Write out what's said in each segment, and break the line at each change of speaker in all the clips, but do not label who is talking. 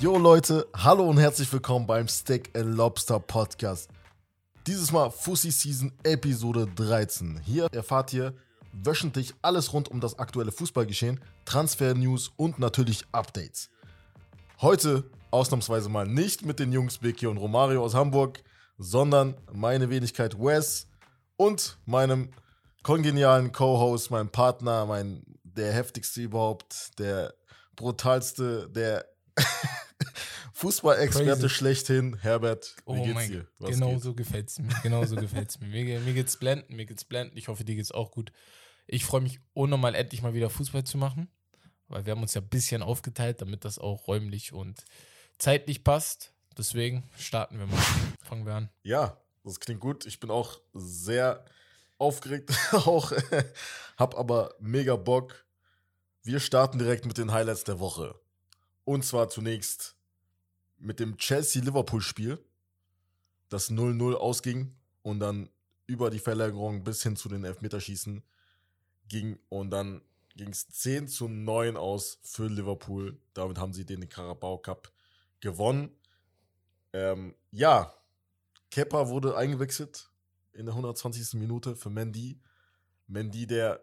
Yo Leute, hallo und herzlich willkommen beim Steak and Lobster Podcast. Dieses Mal Fussi Season Episode 13. Hier erfahrt ihr wöchentlich alles rund um das aktuelle Fußballgeschehen, Transfer-News und natürlich Updates. Heute ausnahmsweise mal nicht mit den Jungs Vicky und Romario aus Hamburg, sondern meine Wenigkeit Wes und meinem kongenialen Co-Host, meinem Partner, mein der heftigste überhaupt, der brutalste, der Fußballexperte schlechthin, Herbert.
Wie oh geht's dir? Was genau geht? so gefällt's mir. Genau so gefällt's mir. mir. Mir geht's blenden, mir geht's blenden. Ich hoffe, dir geht's auch gut. Ich freue mich unnormal endlich mal wieder Fußball zu machen, weil wir haben uns ja ein bisschen aufgeteilt, damit das auch räumlich und zeitlich passt. Deswegen starten wir mal. Fangen wir an.
Ja, das klingt gut. Ich bin auch sehr aufgeregt, auch hab aber mega Bock. Wir starten direkt mit den Highlights der Woche. Und zwar zunächst mit dem Chelsea-Liverpool-Spiel, das 0-0 ausging und dann über die Verlängerung bis hin zu den Elfmeterschießen ging und dann ging es 10 zu 9 aus für Liverpool. Damit haben sie den Carabao Cup gewonnen. Ähm, ja, Kepa wurde eingewechselt in der 120. Minute für Mendy. Mendy, der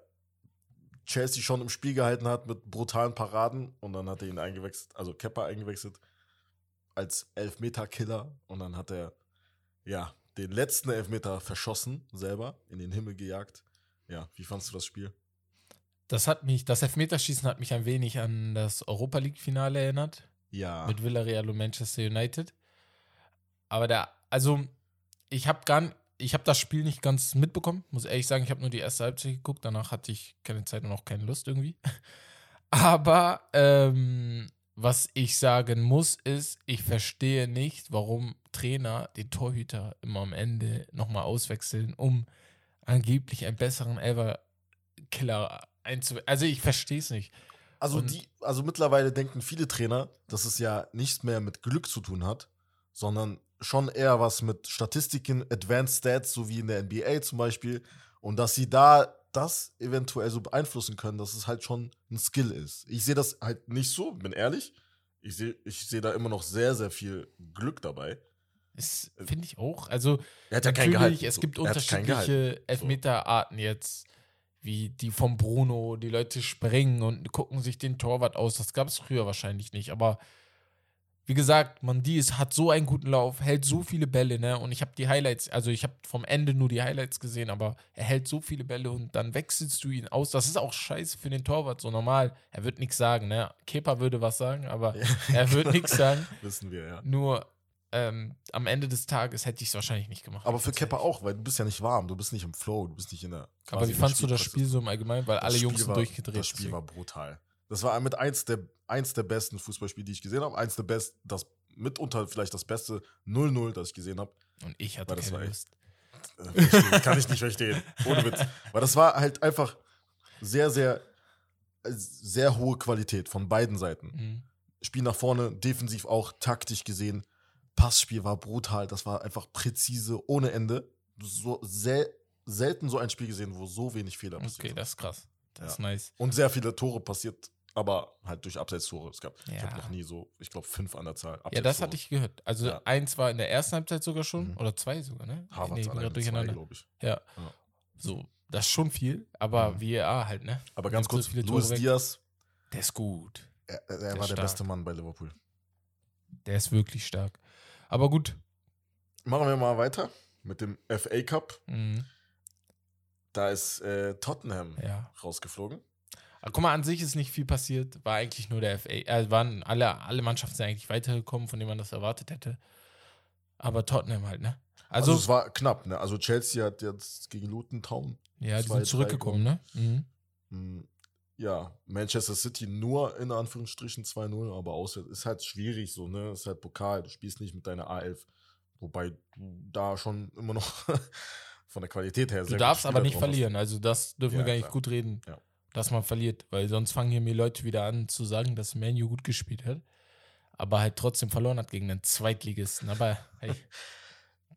Chelsea schon im Spiel gehalten hat mit brutalen Paraden und dann hat er ihn eingewechselt, also Kepper eingewechselt als Elfmeter-Killer und dann hat er ja den letzten Elfmeter verschossen selber in den Himmel gejagt. Ja, wie fandest du das Spiel?
Das hat mich, das Elfmeterschießen hat mich ein wenig an das Europa League-Finale erinnert.
Ja.
Mit Villarreal und Manchester United. Aber der, also ich habe gar, ich habe das Spiel nicht ganz mitbekommen, muss ehrlich sagen. Ich habe nur die erste Halbzeit geguckt, danach hatte ich keine Zeit und auch keine Lust irgendwie. Aber ähm, was ich sagen muss, ist, ich verstehe nicht, warum Trainer den Torhüter immer am Ende nochmal auswechseln, um angeblich einen besseren Ever-Killer einzuwechseln. Also ich verstehe es nicht.
Also, die, also mittlerweile denken viele Trainer, dass es ja nichts mehr mit Glück zu tun hat, sondern schon eher was mit Statistiken, Advanced Stats, so wie in der NBA zum Beispiel. Und dass sie da das eventuell so beeinflussen können, dass es halt schon ein Skill ist. Ich sehe das halt nicht so, bin ehrlich. Ich sehe ich seh da immer noch sehr, sehr viel Glück dabei.
Finde ich auch. Also,
er hat ja kein Gehalt.
Es gibt unterschiedliche Elfmeterarten jetzt, wie die vom Bruno. Die Leute springen und gucken sich den Torwart aus. Das gab es früher wahrscheinlich nicht. Aber wie gesagt, Mandi ist, hat so einen guten Lauf, hält so viele Bälle, ne? Und ich habe die Highlights, also ich habe vom Ende nur die Highlights gesehen, aber er hält so viele Bälle und dann wechselst du ihn aus. Das ist auch scheiße für den Torwart, so normal. Er wird nichts sagen, ne? Kepa würde was sagen, aber ja. er wird nichts sagen.
Wissen wir, ja.
Nur ähm, am Ende des Tages hätte ich es wahrscheinlich nicht gemacht.
Aber für Kepa auch, weil du bist ja nicht warm, du bist nicht im Flow, du bist nicht in der.
Aber wie fandst du das Spiel so im Allgemeinen? Weil alle Jungs sind durchgedreht.
Das Spiel deswegen. war brutal. Das war mit eins der, eins der besten Fußballspiele, die ich gesehen habe. Eins der besten, das mitunter vielleicht das beste 0-0, das ich gesehen habe.
Und ich hatte das keine Lust.
Äh, kann ich nicht verstehen. Ohne Witz. Weil das war halt einfach sehr, sehr, sehr hohe Qualität von beiden Seiten. Mhm. Spiel nach vorne, defensiv auch, taktisch gesehen. Passspiel war brutal, das war einfach präzise, ohne Ende. So sel selten so ein Spiel gesehen, wo so wenig Fehler
passiert. Okay, das ist krass. Das ja. ist nice.
Und sehr viele Tore passiert aber halt durch Abseitstore. Es gab, ja. ich habe noch nie so, ich glaube, fünf an der Zahl.
Ja, das hatte ich gehört. Also ja. eins war in der ersten Halbzeit sogar schon, mhm. oder zwei sogar, ne?
Harvard nee, allein durcheinander. glaube ich.
Ja. ja. So, das ist schon viel, aber mhm. VAR halt, ne?
Aber ganz kurz, so Luis Diaz.
Der ist gut.
Er, er der war stark. der beste Mann bei Liverpool.
Der ist wirklich stark. Aber gut.
Machen wir mal weiter mit dem FA Cup. Mhm. Da ist äh, Tottenham rausgeflogen.
Guck mal, an sich ist nicht viel passiert. War eigentlich nur der FA. Äh, waren alle, alle Mannschaften sind eigentlich weitergekommen, von denen man das erwartet hätte. Aber Tottenham halt, ne?
Also, also es war knapp, ne? Also Chelsea hat jetzt gegen Luton Town.
Ja, die sind zurückgekommen, ne? Mhm.
Hm, ja, Manchester City nur in Anführungsstrichen 2-0, aber außer ist halt schwierig so, ne? Ist halt Pokal, du spielst nicht mit deiner A11. Wobei du da schon immer noch von der Qualität her
Du darfst aber nicht verlieren, also das dürfen ja, wir gar nicht klar. gut reden. Ja dass man verliert, weil sonst fangen hier mir Leute wieder an zu sagen, dass Manu gut gespielt hat, aber halt trotzdem verloren hat gegen den Zweitligisten. Aber hey,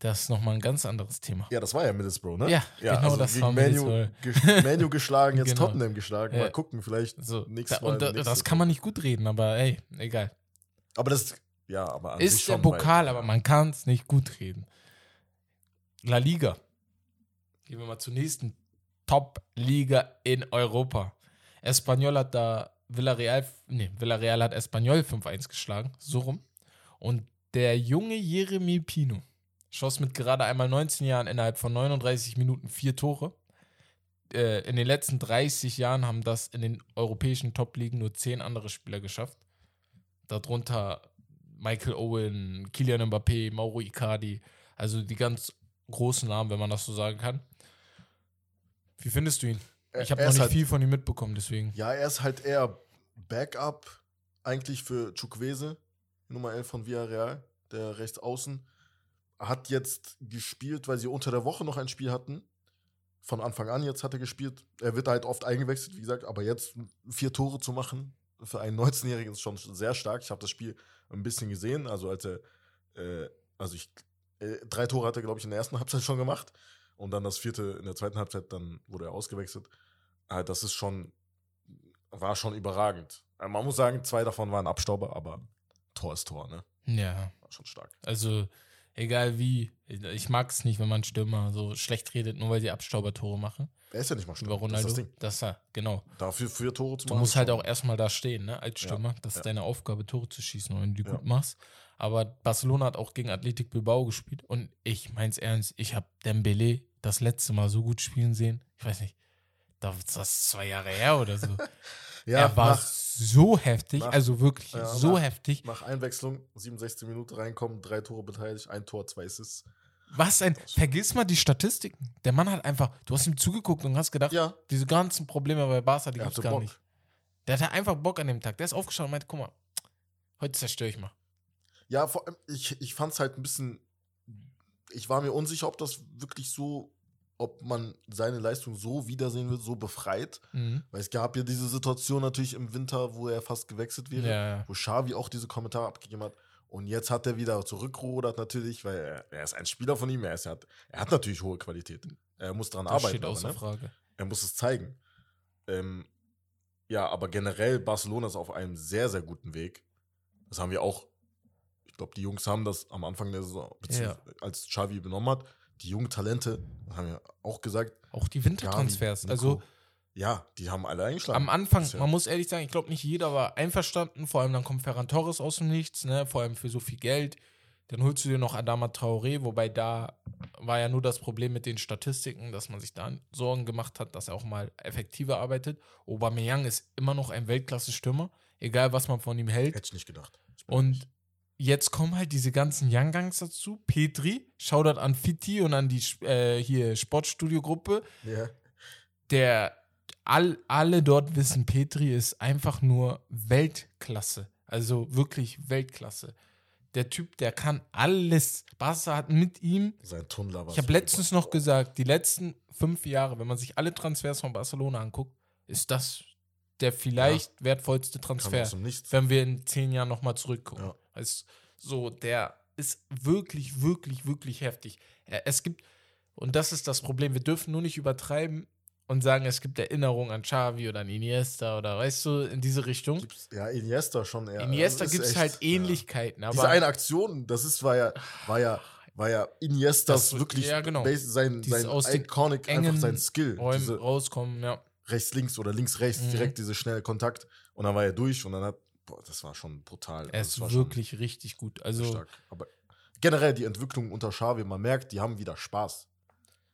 Das ist nochmal ein ganz anderes Thema.
Ja, das war ja Middlesbrough, ne?
Ja, genau, das
gegen
war
Manu, ge- Manu geschlagen, jetzt
Genau.
Tottenham geschlagen.
Ja.
Mal gucken, vielleicht
So,
nächstes Mal.
und da, das kann man nicht gut reden, aber ey, egal.
Aber das, ja, aber an
Ist der Pokal, aber man kann es nicht gut reden. La Liga. Gehen wir mal zur nächsten Top-Liga in Europa. Espanyol hat da Villarreal, nee, Villarreal hat Espanyol 5-1 geschlagen, so rum. Und der junge Jeremy Pino schoss mit gerade einmal 19 Jahren innerhalb von 39 Minuten vier Tore. Äh, in den letzten 30 Jahren haben das in den europäischen Top-Ligen nur 10 andere Spieler geschafft. Darunter Michael Owen, Kylian Mbappé, Mauro Icardi, also die ganz großen Namen, wenn man das so sagen kann. Wie findest du ihn? Ich habe noch nicht
halt,
viel von ihm mitbekommen, deswegen.
Ja, er ist halt eher Backup eigentlich für Chukwese, Nummer 11 von Villarreal, der rechts außen. Hat jetzt gespielt, weil sie unter der Woche noch ein Spiel hatten. Von Anfang an jetzt hat er gespielt. Er wird halt oft eingewechselt, wie gesagt, aber jetzt vier Tore zu machen für einen 19-Jährigen ist schon sehr stark. Ich habe das Spiel ein bisschen gesehen. Also als er, äh, also ich, äh, drei Tore hat er, glaube ich, in der ersten Halbzeit schon gemacht. Und dann das vierte in der zweiten Halbzeit, dann wurde er ausgewechselt. Ah, das ist schon, war schon überragend. Äh, Man muss sagen, zwei davon waren Abstauber, aber Tor ist Tor, ne?
Ja,
War schon stark.
also egal wie. Ich mag es nicht, wenn man Stürmer so schlecht redet, nur weil sie Abstaubertore machen.
Er ist ja nicht mal
Über
Stürmer. Das ist
Ronaldo.
das Ding.
Das, ja, genau.
Dafür vier Tore zu
Du
machen.
musst
ist
halt auch erstmal da stehen, ne, als
Ja,
Stürmer. Das
ja.
ist deine Aufgabe, Tore zu schießen, und wenn du die
Ja.
gut machst. Aber Barcelona hat auch gegen Athletic Bilbao gespielt und ich mein's ernst, ich habe Dembele das letzte Mal so gut spielen sehen. Ich weiß nicht, da ist das zwei Jahre her oder so.
Ja,
er war
nach,
so heftig,
nach-
also wirklich
ja,
so
nach-
heftig.
nach Einwechslung, 67 Minuten reinkommen, drei Tore beteiligt, ein Tor, zwei Assists.
Was ein, vergiss mal die Statistiken. Der Mann hat einfach, du hast ihm zugeguckt und hast gedacht,
Ja,
diese ganzen Probleme bei Barca, die gibt's
hatte
gar
Bock.
nicht. Der hatte einfach Bock an dem Tag. Der ist aufgestanden und meinte, guck mal, heute zerstöre ich mal.
Ja, vor allem, ich, ich fand es halt ein bisschen. Ich war mir unsicher, ob das wirklich so, ob man seine Leistung so wiedersehen wird, so befreit.
Mhm.
Weil es gab ja diese Situation natürlich im Winter, wo er fast gewechselt wäre,
Ja,
wo Xavi auch diese Kommentare abgegeben hat. Und jetzt hat er wieder zurückgerudert natürlich, weil er, er ist ein Spieler von ihm, er, ist, er, hat, er hat natürlich hohe Qualität. Er muss daran
Das
arbeiten.
steht
aber,
außer
ne?
Frage.
Er muss es zeigen. Ähm, ja, aber generell, Barcelona ist auf einem sehr, sehr guten Weg. Das haben wir auch. Glaube, die Jungs haben das am Anfang der Saison, als Xavi übernommen hat. Die jungen Talente, haben wir auch gesagt.
Auch die Wintertransfers. Also
ja, die haben alle eingeschlagen.
am Anfang,
ja-
man muss ehrlich sagen, ich glaube nicht jeder war einverstanden. Vor allem dann kommt Ferran Torres aus dem Nichts, ne? Vor allem für so viel Geld. Dann holst du dir noch Adama Traoré, wobei da war ja nur das Problem mit den Statistiken, dass man sich da Sorgen gemacht hat, dass er auch mal effektiver arbeitet. Aubameyang ist immer noch ein Weltklasse-Stürmer, egal was man von ihm hält.
Hätte ich nicht gedacht.
Und
ehrlich.
Jetzt kommen halt diese ganzen Young Guns dazu. Petri, Shoutout an Fitti und an die äh, hier Sportstudio-Gruppe.
ja.
Der all, alle dort wissen, Petri ist einfach nur Weltklasse. Also wirklich Weltklasse. Der Typ, der kann alles. Barca hat mit ihm.
sein Tunnler war
Ich habe letztens noch gesagt, die letzten fünf Jahre, wenn man sich alle Transfers von Barcelona anguckt, ist das der vielleicht wertvollste
Kam
Transfer wenn wir in zehn Jahren nochmal zurückgucken.
Ja.
Also, so, der ist wirklich, wirklich, wirklich heftig. Es gibt, und das ist das Problem, wir dürfen nur nicht übertreiben und sagen, es gibt Erinnerungen an Xavi oder an Iniesta oder weißt du, in diese Richtung.
Ja, Iniesta schon eher.
Iniesta gibt es halt
ja.
Ähnlichkeiten, aber
Diese eine Aktion, das ist, war ja, war ja, war ja Iniestas
Das-
wirklich
ja, genau.
sein,
Dieses
sein
aus
iconic, einfach sein Skill.
Räumen
Diese
rauskommen, ja.
rechts, links oder links, rechts,
Mhm.
direkt diese schnelle Kontakt. Und dann war er durch und dann hat, boah, das war schon brutal.
Er
Also,
ist wirklich richtig gut. Also,
stark. Aber generell die Entwicklung unter Xavi, man merkt, die haben wieder Spaß.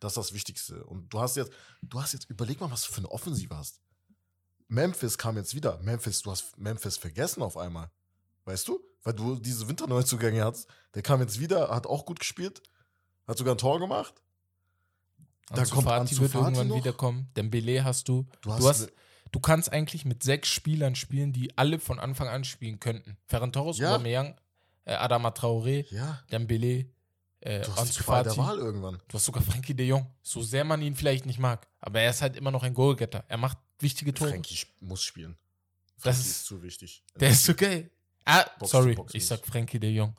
Das ist das Wichtigste. Und du hast jetzt, du hast jetzt, überleg mal, was du für eine Offensive hast. Memphis kam jetzt wieder. Memphis, du hast Memphis vergessen auf einmal. Weißt du? Weil du diese Winterneuzugänge hast. Der kam jetzt wieder, hat auch gut gespielt, hat sogar ein Tor gemacht. Da
Ansu
kommt
Fati
Ansu
wird irgendwann
noch.
wiederkommen. Dembele hast du.
Du hast,
Du hast,
ne-
du kannst eigentlich mit sechs Spielern spielen, die alle von Anfang an spielen könnten. Ferran Torres,
Ja.
Aubameyang, äh, Adama Traoré,
ja,
Dembele, äh,
du hast die Qual der Wahl irgendwann.
Du hast sogar Frankie de Jong. So sehr man ihn vielleicht nicht mag. Aber er ist halt immer noch ein Goalgetter. Er macht wichtige Tore.
Frankie muss spielen.
Das
Frankie
ist-
zu wichtig.
Der ist geil. Ah,
Box
sorry.
Box
ich sag Frankie de Jong.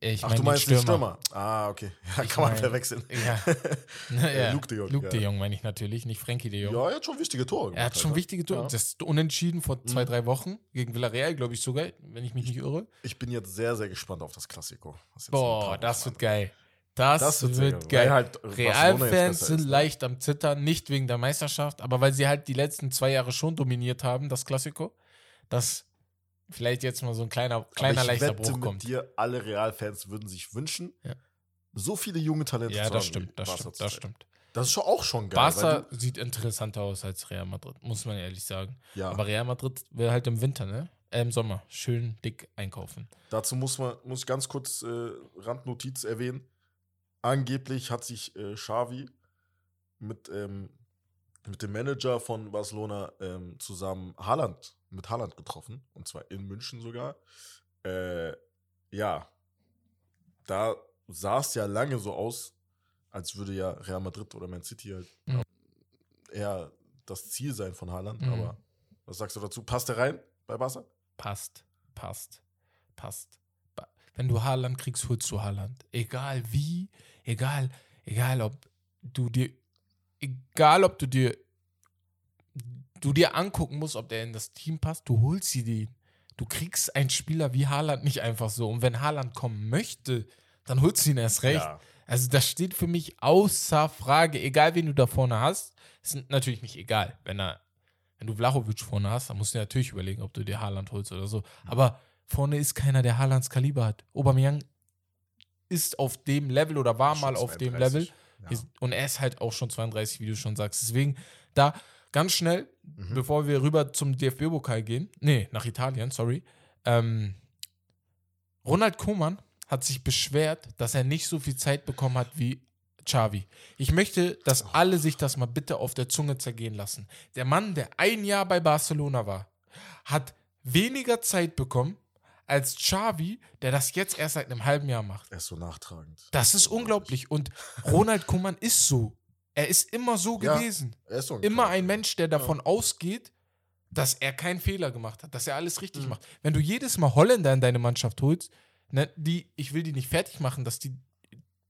Ich
Ach,
meine
du
den
meinst den
Stürmer.
Stürmer? Ah, okay. Ja,
Ich
kann man
mein-
verwechseln.
Ja.
Äh,
ja.
Luke de Jong,
Luke
ja.
de Jong meine ich natürlich, nicht Frankie de Jong.
Ja, er hat schon wichtige Tore
er hat
gemacht,
schon
Alter.
wichtige Tore.
Ja.
Das ist unentschieden vor zwei,
Mhm.
drei Wochen gegen Villarreal, glaube ich sogar, wenn ich mich nicht irre.
Ich bin jetzt sehr, sehr gespannt auf das Klassiko.
Boah, das wird geil. Das,
Das wird,
wird, geil.
Halt
Realfans sind
ne?
leicht am Zittern, nicht wegen der Meisterschaft, aber weil sie halt die letzten zwei Jahre schon dominiert haben, das Klassiko, dass vielleicht jetzt mal so ein kleiner, kleiner leichter
wette
Bruch
mit
kommt.
dir, alle Realfans würden sich wünschen,
Ja.
so viele junge Talente
Ja,
zu
das
haben.
stimmt,
wie
das stimmt, das
sein.
stimmt.
Das ist schon auch schon geil.
Barca sieht interessanter aus als Real Madrid, muss man ehrlich sagen.
ja,
Aber Real Madrid will halt im Winter, ne? Äh, Im Sommer schön dick einkaufen.
dazu muss man muss ich ganz kurz äh, Randnotiz erwähnen. Angeblich hat sich äh, Xavi mit, ähm, mit dem Manager von Barcelona ähm, zusammen Haaland, mit Haaland getroffen. Und zwar in München sogar. Äh, ja, da sah es ja lange so aus, als würde ja Real Madrid oder Man City halt
Mhm.
eher das Ziel sein von Haaland.
Mhm.
Aber was sagst du dazu? Passt er rein bei Barca?
Passt, passt, passt. Wenn du Haaland kriegst, holst du Haaland. Egal wie, egal, egal ob du dir, egal ob du dir, du dir angucken musst, ob der in das Team passt, du holst sie den. Du kriegst einen Spieler wie Haaland nicht einfach so. Und wenn Haaland kommen möchte, dann holst du ihn erst recht.
Ja.
Also das steht für mich außer Frage, egal wen du da vorne hast. Ist natürlich nicht egal, wenn er, wenn du Vlahovic vorne hast, dann musst du dir natürlich überlegen, ob du dir Haaland holst oder so. Aber vorne ist keiner, der Haalands Kaliber hat. Aubameyang ist auf dem Level oder war mal auf dem
32.
Level.
Ja.
Und er ist halt auch schon 32, wie du schon sagst. Deswegen da ganz schnell,
Mhm.
bevor wir rüber zum DFB-Pokal gehen, nee, nach Italien, sorry. Ähm, Ronald Koeman hat sich beschwert, dass er nicht so viel Zeit bekommen hat wie Xavi. Ich möchte, dass alle sich das mal bitte auf der Zunge zergehen lassen. Der Mann, der ein Jahr bei Barcelona war, hat weniger Zeit bekommen als Xavi, der das jetzt erst seit einem halben Jahr macht.
Er ist so nachtragend.
Das ist unglaublich. Und Ronald Koeman ist so. Er ist immer so
Ja,
gewesen.
Er ist so ein
Immer
Charakter.
ein Mensch, der davon ausgeht, dass er keinen Fehler gemacht hat, dass er alles richtig
Mhm.
macht. Wenn du jedes Mal Holländer in deine Mannschaft holst, ne, die, ich will die nicht fertig machen, dass die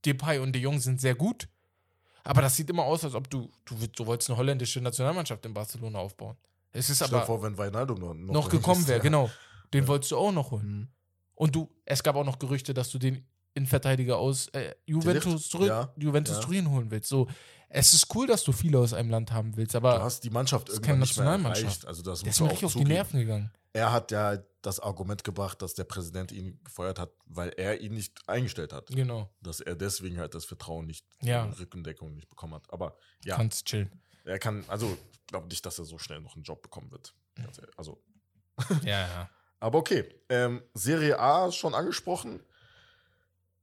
Depay und De Jong sind sehr gut, aber das sieht immer aus, als ob du, du, du wolltest eine holländische Nationalmannschaft in Barcelona aufbauen. Es ist
Stell dir
aber
vor, wenn Wijnaldum noch, noch,
noch gekommen wäre,
ja.
genau. Den
Ja.
wolltest du auch noch holen.
Mhm.
Und du, es gab auch noch Gerüchte, dass du den Innenverteidiger aus äh, Juventus, Turin,
Ja,
Juventus
ja.
Turin holen willst. So, es ist cool, dass du viele aus einem Land haben willst,
Du
aber
hast die Mannschaft
Das ist
irgendwann nicht mehr
Nationalmannschaft.
erreicht. Also das
der ist mir richtig auf die. Nerven gegangen.
Er hat ja das Argument gebracht, dass der Präsident ihn gefeuert hat, weil er ihn nicht eingestellt hat.
Genau.
Dass er deswegen halt das Vertrauen nicht,
Ja.
Rückendeckung nicht bekommen hat. Aber ja,
Kannst chillen.
er kann, also ich glaube nicht, dass er so schnell noch einen Job bekommen wird. Ehrlich. Also,
Ja, ja.
aber okay. Ähm, Serie A schon angesprochen.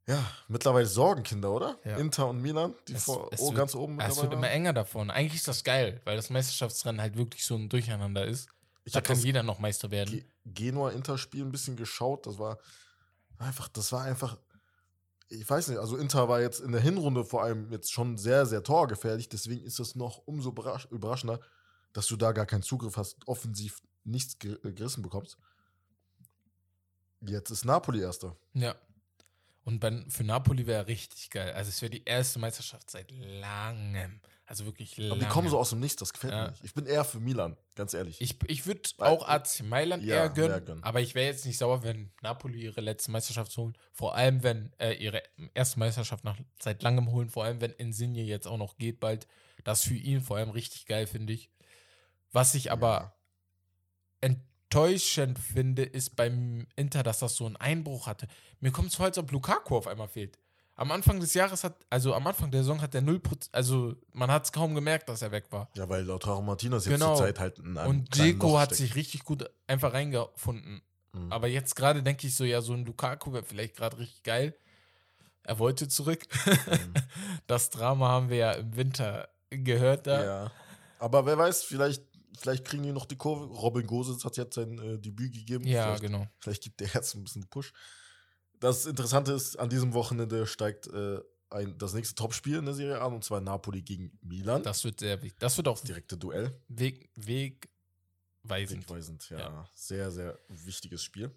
Ja, mittlerweile Sorgenkinder, oder?
Ja.
Inter und Milan, die
Es-
vor,
es
oh,
wird-
ganz oben
Es wird immer enger davon. Eigentlich ist das geil, weil das Meisterschaftsrennen halt wirklich so ein Durcheinander ist.
Ich
da kann jeder noch Meister werden.
Ge- Genua-Inter-Spiel ein bisschen geschaut. Das war einfach, das war einfach, ich weiß nicht, also Inter war jetzt in der Hinrunde vor allem jetzt schon sehr, sehr torgefährlich. Deswegen ist es noch umso überrasch überraschender, dass du da gar keinen Zugriff hast, offensiv nichts äh, gerissen bekommst. Jetzt ist Napoli erster.
Ja. Und bei, für Napoli wäre richtig geil. Also es wäre die erste Meisterschaft seit langem. Also wirklich langem.
Aber die kommen so aus dem Nichts, das gefällt
Ja.
mir nicht. Ich bin eher für Milan, ganz ehrlich.
Ich, ich würde auch AC Mailand
Ja,
eher gönnen,
gönnen.
aber ich wäre jetzt nicht sauer, wenn Napoli ihre letzte Meisterschaft holen. Vor allem, wenn äh, ihre erste Meisterschaft nach seit langem holen. Vor allem, wenn Insigne jetzt auch noch geht bald. Das für ihn vor allem richtig geil, finde ich. Was ich aber enttäuschend finde, ist beim Inter, dass das so einen Einbruch hatte. Mir kommt es vor, als ob Lukaku auf einmal fehlt. Am Anfang des Jahres hat, also am Anfang der Saison hat der 0%, also man hat es kaum gemerkt, dass er weg war.
Ja, weil Lautaro Martinez jetzt
Genau.
zur Zeit halt in einem
Und Dzeko hat sich richtig gut einfach reingefunden.
Mhm.
Aber jetzt gerade denke ich so, ja, so ein Lukaku wäre vielleicht gerade richtig geil. Er wollte zurück.
Mhm.
Das Drama haben wir ja im Winter gehört da.
Ja. Aber wer weiß, vielleicht, vielleicht kriegen die noch die Kurve. Robin Gosens hat jetzt sein äh, Debüt gegeben.
Ja,
vielleicht,
genau.
vielleicht gibt der jetzt ein bisschen Push. Das Interessante ist, an diesem Wochenende steigt äh, ein, das nächste Topspiel in der Serie an, und zwar Napoli gegen Milan.
Das wird sehr wichtig. Das wird auch
direkte Duell.
Weg, wegweisend.
Wegweisend, ja.
Ja.
Sehr, sehr wichtiges Spiel.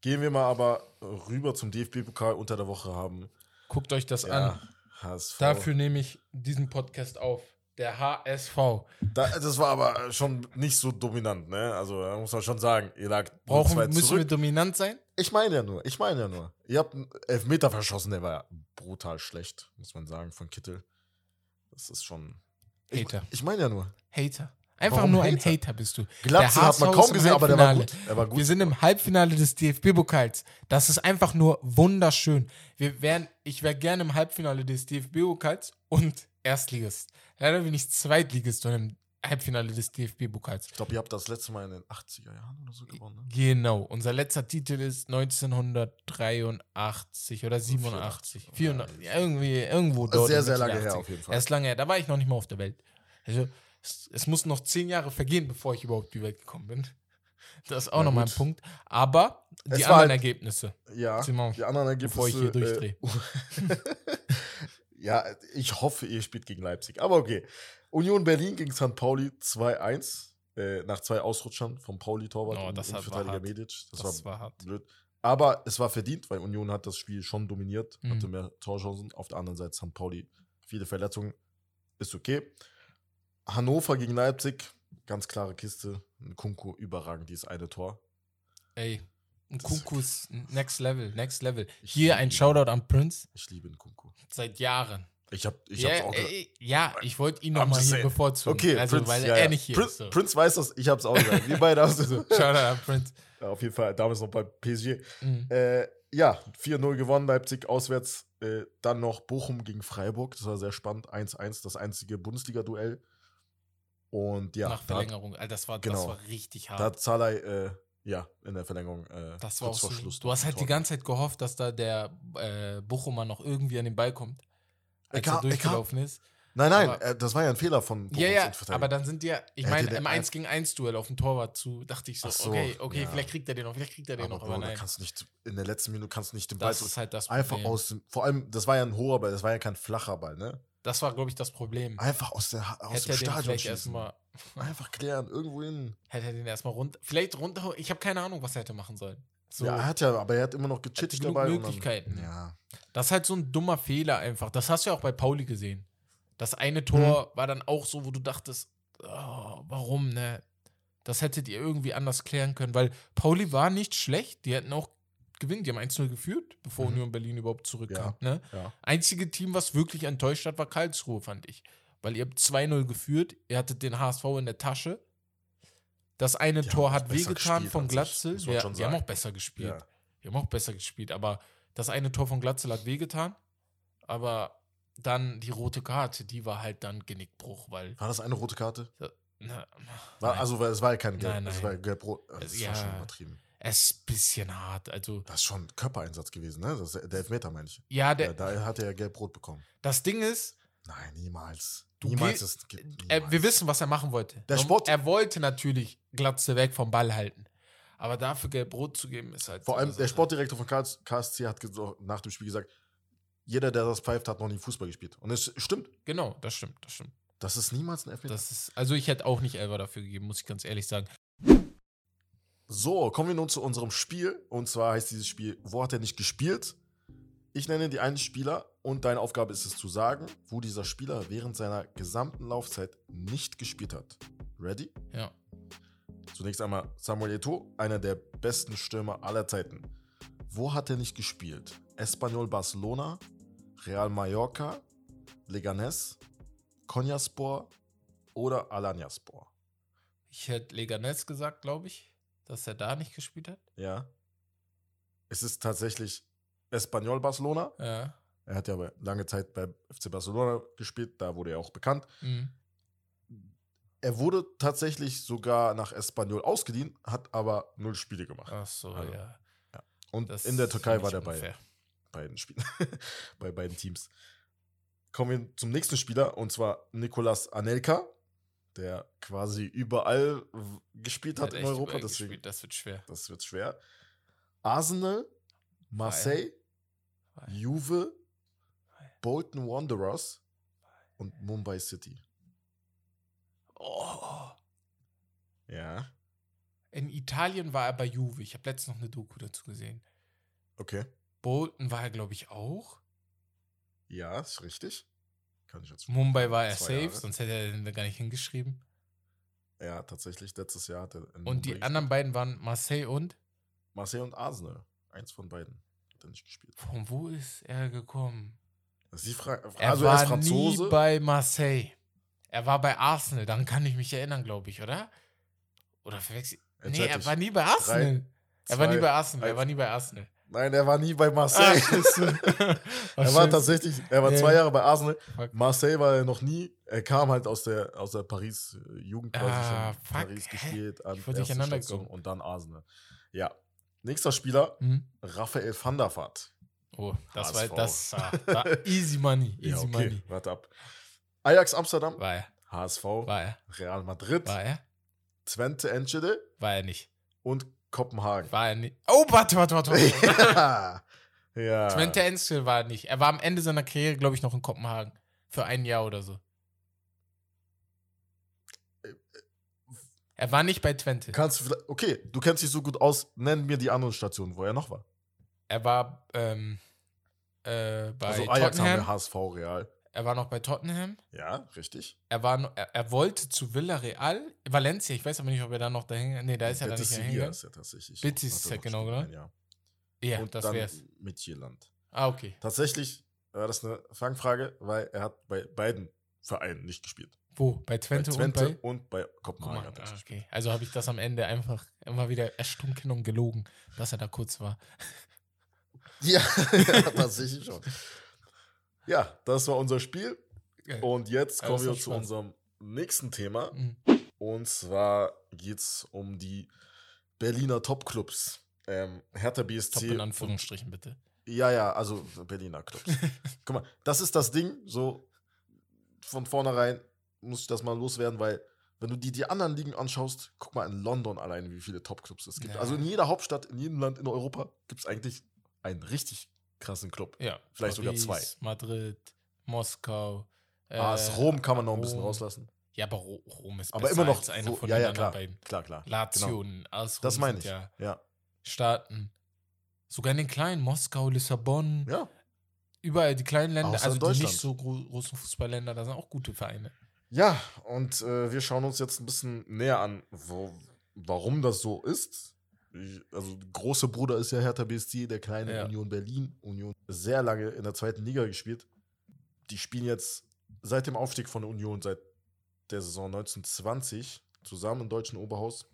Gehen wir mal aber rüber zum DFB-Pokal unter der Woche haben.
Guckt euch das
Ja,
an.
HSV.
Dafür nehme ich diesen Podcast auf. Der HSV.
Da, das war aber schon nicht so dominant, ne? Also, da muss man schon sagen, ihr lag
Brauchen,
0-2
müssen wir
zurück.
dominant sein?
Ich meine ja nur, ich meine ja nur. Ihr habt einen Elfmeter verschossen, der war ja brutal schlecht, muss man sagen, von Kittel. Das ist schon. Ich,
Hater.
ich meine ja nur.
Hater. Einfach
Warum
nur ein
Hater?
Hater bist du.
Glatze
Der
hat man kaum gesehen, aber der war gut. Er war gut.
Wir sind im Halbfinale des DFB-Pokals. Das ist einfach nur wunderschön. Wir wären, ich wäre gerne im Halbfinale des DFB-Pokals und Erstligist. Leider bin ich Zweitligist und im Halbfinale des DFB-Pokals.
ich glaube, ihr habt das letzte Mal in den 80er Jahren oder so gewonnen, ne?
Genau. Unser letzter Titel ist 1983 oder 87. 400, ja, irgendwie, irgendwo dort.
Sehr, sehr lange her
80er.
auf jeden Fall.
Er ist lange her. Da war ich noch nicht mal auf der Welt. Also, es, es mussten noch zehn Jahre vergehen, bevor ich überhaupt die Welt gekommen bin. Das ist auch nochmal ein. Punkt. Aber die
Es
anderen
halt-
Ergebnisse.
Ja, die anderen Ergebnisse.
bevor ich hier durchdrehe.
Äh, ja, ich hoffe, ihr spielt gegen Leipzig. Aber okay. Union Berlin gegen St. Pauli 2-1. Äh, nach zwei Ausrutschern vom Pauli-Torwart
Oh,
und
das hart.
Medic. Das,
Das
war
war hart.
blöd. Aber es war verdient, weil Union hat das Spiel schon dominiert,
Mhm.
hatte mehr Torchancen. Auf der anderen Seite St. Pauli, viele Verletzungen. Ist okay. Hannover gegen Leipzig, ganz klare Kiste. Ein Kunku überragend, dieses eine Tor.
Ey, ein
Das-
Kunkus, next level, next level.
Ich
Hier ein. Shoutout an Prince.
Ich liebe einen Kunku.
Seit Jahren.
Ich hab, ich
ja,
hab's auch gesagt.
ey, ja, ich wollte ihn nochmal hier bevorzugen.
Okay,
also,
Prince,
weil
ja,
er
ja.
nicht hier
Prince,
ist. So.
Prince weiß das, ich hab's auch gesagt. Wir beide haben es.
Shoutout an Prince.
Ja, auf jeden Fall, damals noch bei PSG.
Mhm.
Äh, ja, 4-0 gewonnen, Leipzig auswärts. Äh, dann noch Bochum gegen Freiburg. Das war sehr spannend. 1-1, das einzige Bundesliga-Duell. Und ja,
Nach
da
Verlängerung. Alter, das war,
Genau.
das war richtig hart.
da hat Salai, äh, ja, in der Verlängerung. Äh,
das war auch so,
Schluss
Du hast halt
Tor
die ganze Zeit gehofft, dass da der äh, Bochumer noch irgendwie an den Ball kommt. Als er
er
durchgelaufen ist.
Nein, nein,
aber-
äh, das war ja ein Fehler von
Ja, ja,
Innenverteidiger.
aber dann sind die ja, ich meine, im
ein-
1 gegen 1 Duell auf dem Torwart zu, dachte ich so,
so,
okay, okay,
ja.
vielleicht kriegt er den noch, vielleicht kriegt er den
aber
noch,
Bro,
aber nein.
kannst du nicht, in der letzten Minute kannst du nicht den Ball
Das ist halt das
einfach
Problem.
aus dem, vor allem, das war ja ein hoher Ball, das war ja kein flacher Ball, ne?
Das war, glaube ich, das Problem.
Einfach aus, der, aus
Hätte
dem Stadion schießen.
erstmal,
Einfach klären, irgendwo hin.
hätte er den erstmal runter, vielleicht runter, ich habe keine Ahnung, was er hätte machen sollen. So,
Ja, er hat ja, aber er hat immer noch gechittigt
genug
dabei.
Möglichkeiten.
Dann, ja.
das ist halt so ein dummer Fehler einfach. Das hast du ja auch bei Pauli gesehen. Das eine Tor
Mhm.
war dann auch so, wo du dachtest, oh, warum, ne? Das hättet ihr irgendwie anders klären können, weil Pauli war nicht schlecht. Die hätten auch gewinnen. Die haben 1-0 geführt, bevor
Mhm.
Union Berlin überhaupt zurückkam.
Ja.
Ne?
ja.
Einzige Team, was wirklich enttäuscht hat, war Karlsruhe, fand ich. Weil ihr habt 2-0 geführt, ihr hattet den HSV in der Tasche. Das eine
Die
Tor hat wehgetan von Glatzel. Ja,
schon
die haben auch besser gespielt.
ja.
Die haben auch besser gespielt, aber das eine Tor von Glatzel hat wehgetan. Aber dann die rote Karte, die war halt dann Genickbruch, weil.
War das eine rote Karte?
Na,
War, also, weil es war ja kein Gelb.
Nein,
Es
nein.
war ja gelb-rot. Das
Ja.
war schon übertrieben.
es ist ein bisschen hart. Also,
Das ist schon Körpereinsatz gewesen, ne? Das ist der Elfmeter, meine ich.
ja, der,
Ja, da hat er ja gelb-rot bekommen.
das Ding ist,
Nein, niemals.
Du
niemals
geh-
ist niemals.
er, wir wissen, was er machen wollte.
Der
Er-
Sport-
Er wollte natürlich Glatze weg vom Ball halten. Aber dafür gelb-rot zu geben, ist halt.
Vor allem der. Sportdirektor von KS KSC hat nach dem Spiel gesagt, jeder, der das pfeift, hat noch nie Fußball gespielt. Und es stimmt.
Genau, das stimmt, das stimmt.
Das ist niemals ein Elfmeter.
Das ist, also ich hätte auch nicht Elfer dafür gegeben, muss ich ganz ehrlich sagen.
So, kommen wir nun zu unserem Spiel. Und zwar heißt dieses Spiel, wo hat er nicht gespielt? Ich nenne die einen Spieler und deine Aufgabe ist es zu sagen, wo dieser Spieler während seiner gesamten Laufzeit nicht gespielt hat. Ready?
Ja.
Zunächst einmal Samuel Eto'o, einer der besten Stürmer aller Zeiten. Wo hat er nicht gespielt? Espanyol Barcelona, Real Mallorca, Leganés, Konyaspor oder Alanyaspor?
Ich hätte Leganés gesagt, glaube ich, dass er da nicht gespielt hat.
Ja. Es ist tatsächlich Espanyol Barcelona.
Ja.
Er hat ja aber lange Zeit bei FC Barcelona gespielt, da wurde er auch bekannt.
Mhm.
Er wurde tatsächlich sogar nach Espanyol ausgeliehen, hat aber null Spiele gemacht.
Ach so,
Also,
ja.
Und
Das
in der Türkei war der bei beiden Spielen, bei beiden Teams. Kommen wir zum nächsten Spieler und zwar Nikolas Anelka, der quasi überall gespielt hat
Hat
in Europa. Deswegen,
gespielt, Das wird schwer.
das wird schwer. Arsenal, Marseille, Juve, Bolton Wanderers und Mumbai City.
Oh,
Ja.
In Italien war er bei Juve. Ich habe letztens noch eine Doku dazu gesehen.
Okay.
Bolton war er, glaube ich, auch.
Ja, ist richtig. Kann ich jetzt.
Mumbai war er safe,
Jahre.
sonst hätte er den da gar nicht hingeschrieben.
Ja, tatsächlich, letztes Jahr hat er. in
Und
Mumbai
die
gespielt.
anderen beiden waren Marseille und.
Marseille und Arsenal. Eins von beiden hat er nicht gespielt.
Von wo ist er gekommen?
Die Frage.
Er
also er
war
ist Franzose.
nie bei Marseille. Er war bei Arsenal, daran kann ich mich erinnern, glaube ich, oder? Oder verwechsel
Jetzt
Nee, er war nie bei Arsenal. er war nie bei Arsenal, er
eins.
war nie bei Arsenal.
Nein, er war nie bei Marseille.
er
er war tatsächlich, er war
Nee.
zwei Jahre bei Arsenal.
Fuck.
Marseille war er noch nie. Er kam halt aus der, aus der Paris äh, quasi
Ah,
schon.
fuck,
Paris gespielt. An Station. Und dann Arsenal. Ja. Nächster Spieler,
Hm?
Raphael van der Vaart.
Oh, das
HSV.
war das war easy money, easy
Ja, okay.
money.
Warte ab. Ajax Amsterdam,
War er,
HSV,
war er,
Real Madrid,
war er,
Twente Enschede
war er nicht.
und Kopenhagen.
War er nicht. Oh, warte, warte, warte. warte.
ja. ja.
Twente Enschede war er nicht. Er war am Ende seiner Karriere, glaube ich, noch in Kopenhagen. Für ein Jahr oder so. Er war nicht bei Twente.
Kannst du vielleicht, okay, du kennst dich so gut aus, nenn mir die anderen Stationen, wo er noch war.
Er war ähm, äh, bei
also Ajax haben
Tottenham.
wir HSV Real.
Er war noch bei Tottenham.
Ja, richtig.
Er, war er, er wollte zu Villarreal. Valencia, ich weiß aber nicht, ob er da noch dahin. Nee, da ist er da
Betis
nicht
Sevilla
hingegangen.
ist er tatsächlich.
Betis ist
noch
genau, oder?
ein Jahr.
Ja,
Und
das
dann
wär's.
Midtjylland.
Ah, okay.
Tatsächlich war das eine Fangfrage, weil er hat bei beiden Vereinen nicht gespielt.
Wo? Bei Twente,
bei Twente
und bei.
und bei Kopenhagen. er
ah, okay. Also habe ich das am Ende einfach immer wieder erstunken und gelogen, dass er da kurz war.
Ja, tatsächlich schon. Ja, das war unser Spiel. Und jetzt
Ja,
kommen wir zu unserem nächsten Thema.
Mhm.
Und zwar geht es um die Berliner Topclubs. Ähm, Hertha BSC.
Top in Anführungsstrichen, bitte.
Ja, ja, also Berliner Clubs. Guck mal, das ist das Ding, so von vornherein muss ich das mal loswerden, weil wenn du dir die anderen Ligen anschaust, guck mal in London allein, wie viele Topclubs es gibt.
Ja.
Also in jeder Hauptstadt, in jedem Land in Europa gibt es eigentlich einen richtig krassen Club.
Ja.
Vielleicht sogar zwei.
Madrid, Moskau. äh,
AS Rom kann man noch ein bisschen
Rom.
rauslassen.
Ja, aber Ro Rom ist
Aber immer noch.
als einer
so-
von
ja,
den
ja,
anderen
klar.
beiden.
Klar, klar.
Lazio
Genau.
und AS Rom
Das meine ich.
Ja
Ja.
Staaten. Sogar in den kleinen, Moskau, Lissabon,
Ja.
überall die kleinen Länder,
Außer
also die nicht so gro großen Fußballländer, da sind auch gute Vereine.
Ja, und äh, wir schauen uns jetzt ein bisschen näher an, wo, warum das so ist. Also, der große Bruder ist ja Hertha BSC, der kleine
Ja.
Union Berlin. Union sehr lange in der zweiten Liga gespielt. Die spielen jetzt seit dem Aufstieg von der Union, seit der Saison 1920, zusammen im deutschen Oberhaus.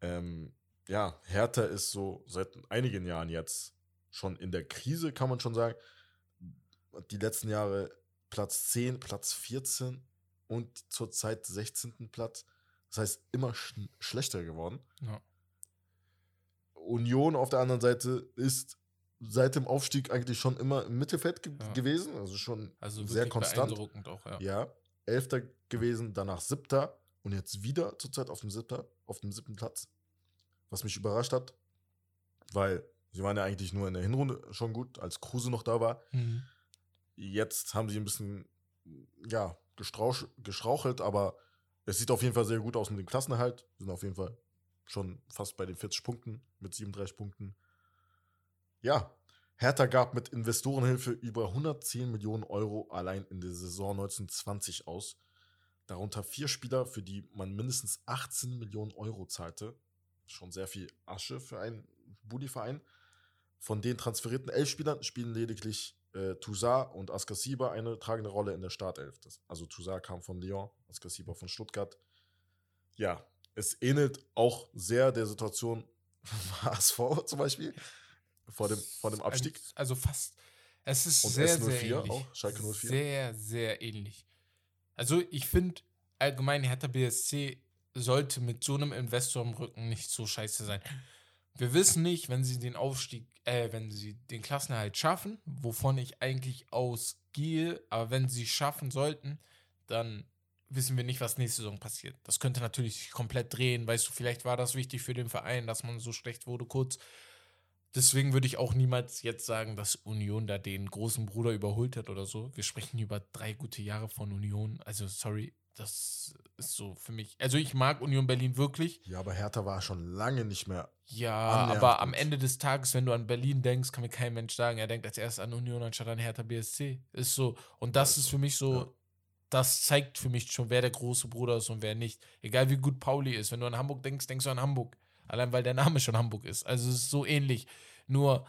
Ähm, ja, Hertha ist so seit einigen Jahren jetzt schon in der Krise, kann man schon sagen. Die letzten Jahre Platz 10, Platz 14 und zurzeit 16. Platz. Das heißt, immer sch schlechter geworden.
Ja.
Union auf der anderen Seite ist seit dem Aufstieg eigentlich schon immer im Mittelfeld ge
Ja.
gewesen, also schon
Also
sehr konstant.
beeindruckend auch, ja.
Ja, Elfter gewesen, danach Siebter und jetzt wieder zurzeit auf dem Siebter, auf dem siebten Platz. Was mich überrascht hat, weil sie waren ja eigentlich nur in der Hinrunde schon gut, als Kruse noch da war.
Mhm.
Jetzt haben sie ein bisschen, ja, gestrauch, gestrauchelt, aber es sieht auf jeden Fall sehr gut aus mit dem Klassenerhalt. Sind auf jeden Fall schon fast bei den 40 Punkten mit 37 Punkten. Ja, Hertha gab mit Investorenhilfe über 110 Millionen Euro allein in der Saison 1920 aus. Darunter vier Spieler, für die man mindestens 18 Millionen Euro zahlte. Schon sehr viel Asche für einen Bulli-Verein. Von den transferierten elf Spielern spielen lediglich äh, Toussaint und Askasiba eine tragende Rolle in der Startelf. Das, also Toussaint kam von Lyon, Askasiba von Stuttgart. Ja, es ähnelt auch sehr der Situation HSV zum Beispiel, vor dem, vor dem Abstieg.
Also fast. Es ist
Und
sehr,
S04
sehr ähnlich.
auch, Schalke 04.
Sehr, sehr ähnlich. Also ich finde allgemein, Hertha BSC sollte mit so einem Investor im Rücken nicht so scheiße sein. Wir wissen nicht, wenn sie den Aufstieg, äh, wenn sie den Klassenerhalt schaffen, wovon ich eigentlich ausgehe, aber wenn sie schaffen sollten, dann wissen wir nicht, was nächste Saison passiert. Das könnte natürlich sich komplett drehen. Weißt du, vielleicht war das wichtig für den Verein, dass man so schlecht wurde kurz. Deswegen würde ich auch niemals jetzt sagen, dass Union da den großen Bruder überholt hat oder so. Wir sprechen über drei gute Jahre von Union. Also, sorry, das ist so für mich. Also ich mag Union Berlin wirklich.
Ja, aber Hertha war schon lange nicht mehr.
Ja, aber am. Ende des Tages, wenn du an Berlin denkst, kann mir kein Mensch sagen, er denkt als erstes an Union anstatt an Hertha BSC. Ist so. Und das
ist
ist für mich so,
ja.
Das zeigt für mich schon, wer der große Bruder ist und wer nicht. Egal wie gut Pauli ist. Wenn du an Hamburg denkst, denkst du an Hamburg. Allein weil der Name schon Hamburg ist. Also es ist so ähnlich. Nur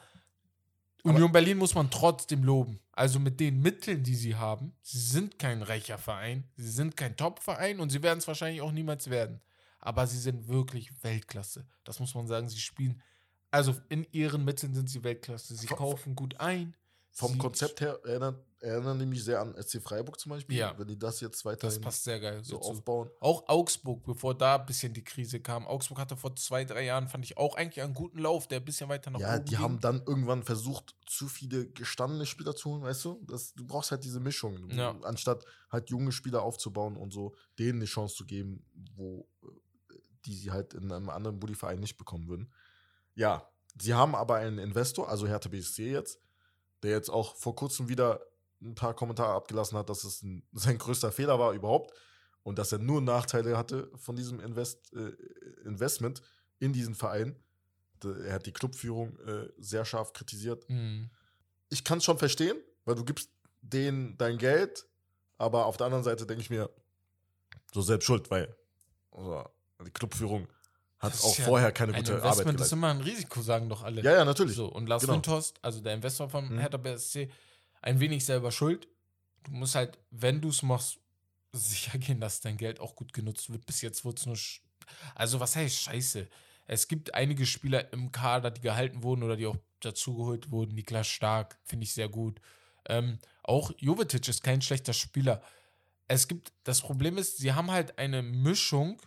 Union Berlin muss man trotzdem loben. Also mit den Mitteln, die sie haben, sie sind kein reicher Verein, sie sind kein Top-Verein und sie werden es wahrscheinlich auch niemals werden. Aber sie sind wirklich Weltklasse. Das muss man sagen. Sie spielen, also in ihren Mitteln sind sie Weltklasse. Sie
Vom-
kaufen gut ein.
Vom Konzept her erinnert, erinnern die mich sehr an SC Freiburg zum Beispiel.
Ja.
Wenn die das jetzt
Das
weiterhin
passt sehr geil.
so
dazu.
aufbauen.
Auch Augsburg, bevor da ein bisschen die Krise kam. Augsburg hatte vor zwei, drei Jahren, fand ich auch eigentlich einen guten Lauf, der ein bisschen weiter nach
Ja,
oben
die
ging.
haben dann irgendwann versucht, zu viele gestandene Spieler zu holen, weißt du? Das, du brauchst halt diese Mischung.
Ja.
Anstatt halt junge Spieler aufzubauen und so, denen eine Chance zu geben, wo äh, die sie halt in einem anderen Bulli-Verein nicht bekommen würden. Ja, sie haben aber einen Investor, also Hertha BSC jetzt, der jetzt auch vor kurzem wieder ein paar Kommentare abgelassen hat, dass es ein, sein größter Fehler war überhaupt und dass er nur Nachteile hatte von diesem Invest, äh, Investment in diesen Verein. Er hat die Clubführung äh, sehr scharf kritisiert.
Mhm.
Ich kann es schon verstehen, weil du gibst denen dein Geld, aber auf der anderen Seite denke ich mir, so selbst schuld, weil also, die Clubführung hat
Das ist
auch
ja
vorher keine
Ein
gute Arbeit
Investment ist
geleistet.
immer ein Risiko, sagen doch alle.
Ja, ja, natürlich.
So, und Lars
Genau.
Windhorst, also der Investor von
Mhm.
Hertha BSC, ein wenig selber schuld. Du musst halt, wenn du es machst, sicher gehen, dass dein Geld auch gut genutzt wird. Bis jetzt wurde es nur. Also, was heißt Scheiße? Es gibt einige Spieler im Kader, die gehalten wurden oder die auch dazugeholt wurden. Niklas Stark, finde ich sehr gut. Ähm, auch Jovetic ist kein schlechter Spieler. Es gibt, das Problem ist, sie haben halt eine Mischung,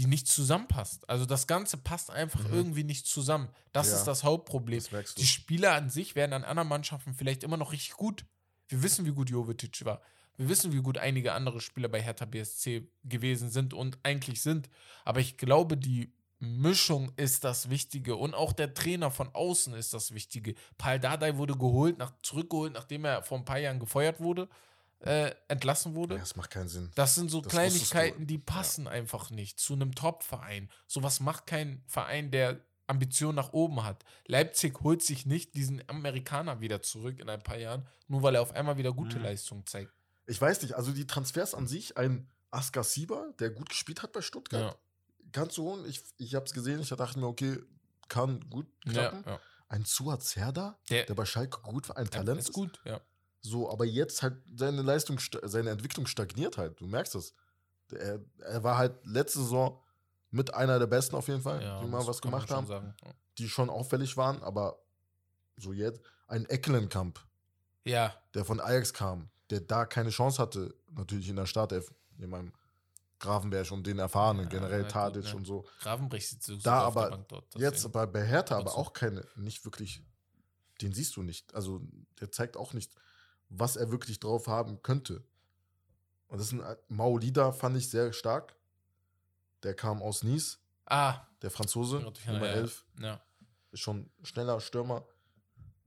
die nicht zusammenpasst. Also das Ganze passt einfach
Mhm.
irgendwie nicht zusammen. Das
Ja.
ist das Hauptproblem.
Das.
Die Spieler an sich werden an anderen Mannschaften vielleicht immer noch richtig gut. Wir wissen, wie gut Jovetic war. Wir wissen, wie gut einige andere Spieler bei Hertha BSC gewesen sind und eigentlich sind. Aber ich glaube, die Mischung ist das Wichtige und auch der Trainer von außen ist das Wichtige. Paul Dardai wurde geholt, nach, zurückgeholt, nachdem er vor ein paar Jahren gefeuert wurde, äh, entlassen wurde.
Ja, das macht keinen Sinn.
Das sind so
Das
Kleinigkeiten, die passen einfach nicht zu einem Top-Verein. Sowas macht kein Verein, der Ambitionen nach oben hat. Leipzig holt sich nicht diesen Amerikaner wieder zurück in ein paar Jahren, nur weil er auf einmal wieder gute
Mhm.
Leistungen zeigt.
Ich weiß nicht, also die Transfers an sich, ein Askar Sieber, der gut gespielt hat bei Stuttgart, ganz so holen. Ich, ich habe es gesehen, ich dachte mir, okay, kann gut
Ja,
klappen.
ja.
Ein Suat Serda,
Der,
der bei Schalke gut war, ein Talent
ist gut, ja.
So, aber jetzt halt seine Leistung, seine Entwicklung stagniert halt. Du merkst es. Er, er war halt letzte Saison mit einer der besten auf jeden Fall,
ja
die mal was gemacht haben,
Sagen. Ja.
die schon auffällig waren, aber so jetzt ein Eckelenkamp,
Ja,
der von Ajax kam, der da keine Chance hatte, natürlich in der Startelf, in meinem Grafenberg und den Erfahrenen,
Ja,
generell
gut,
Tadic
ne?
und so.
Gravenbrich sitzt so
Da aber
dort.
Jetzt
deswegen.
bei, Hertha aber auch keine, nicht wirklich, den siehst du nicht. Also der zeigt auch nicht, was er wirklich drauf haben könnte. Und das ist ein Maolida, fand ich sehr stark. Der kam aus Nice,
Ah,
der Franzose, Nummer
ja,
11.
ja.
Ist schon schneller Stürmer.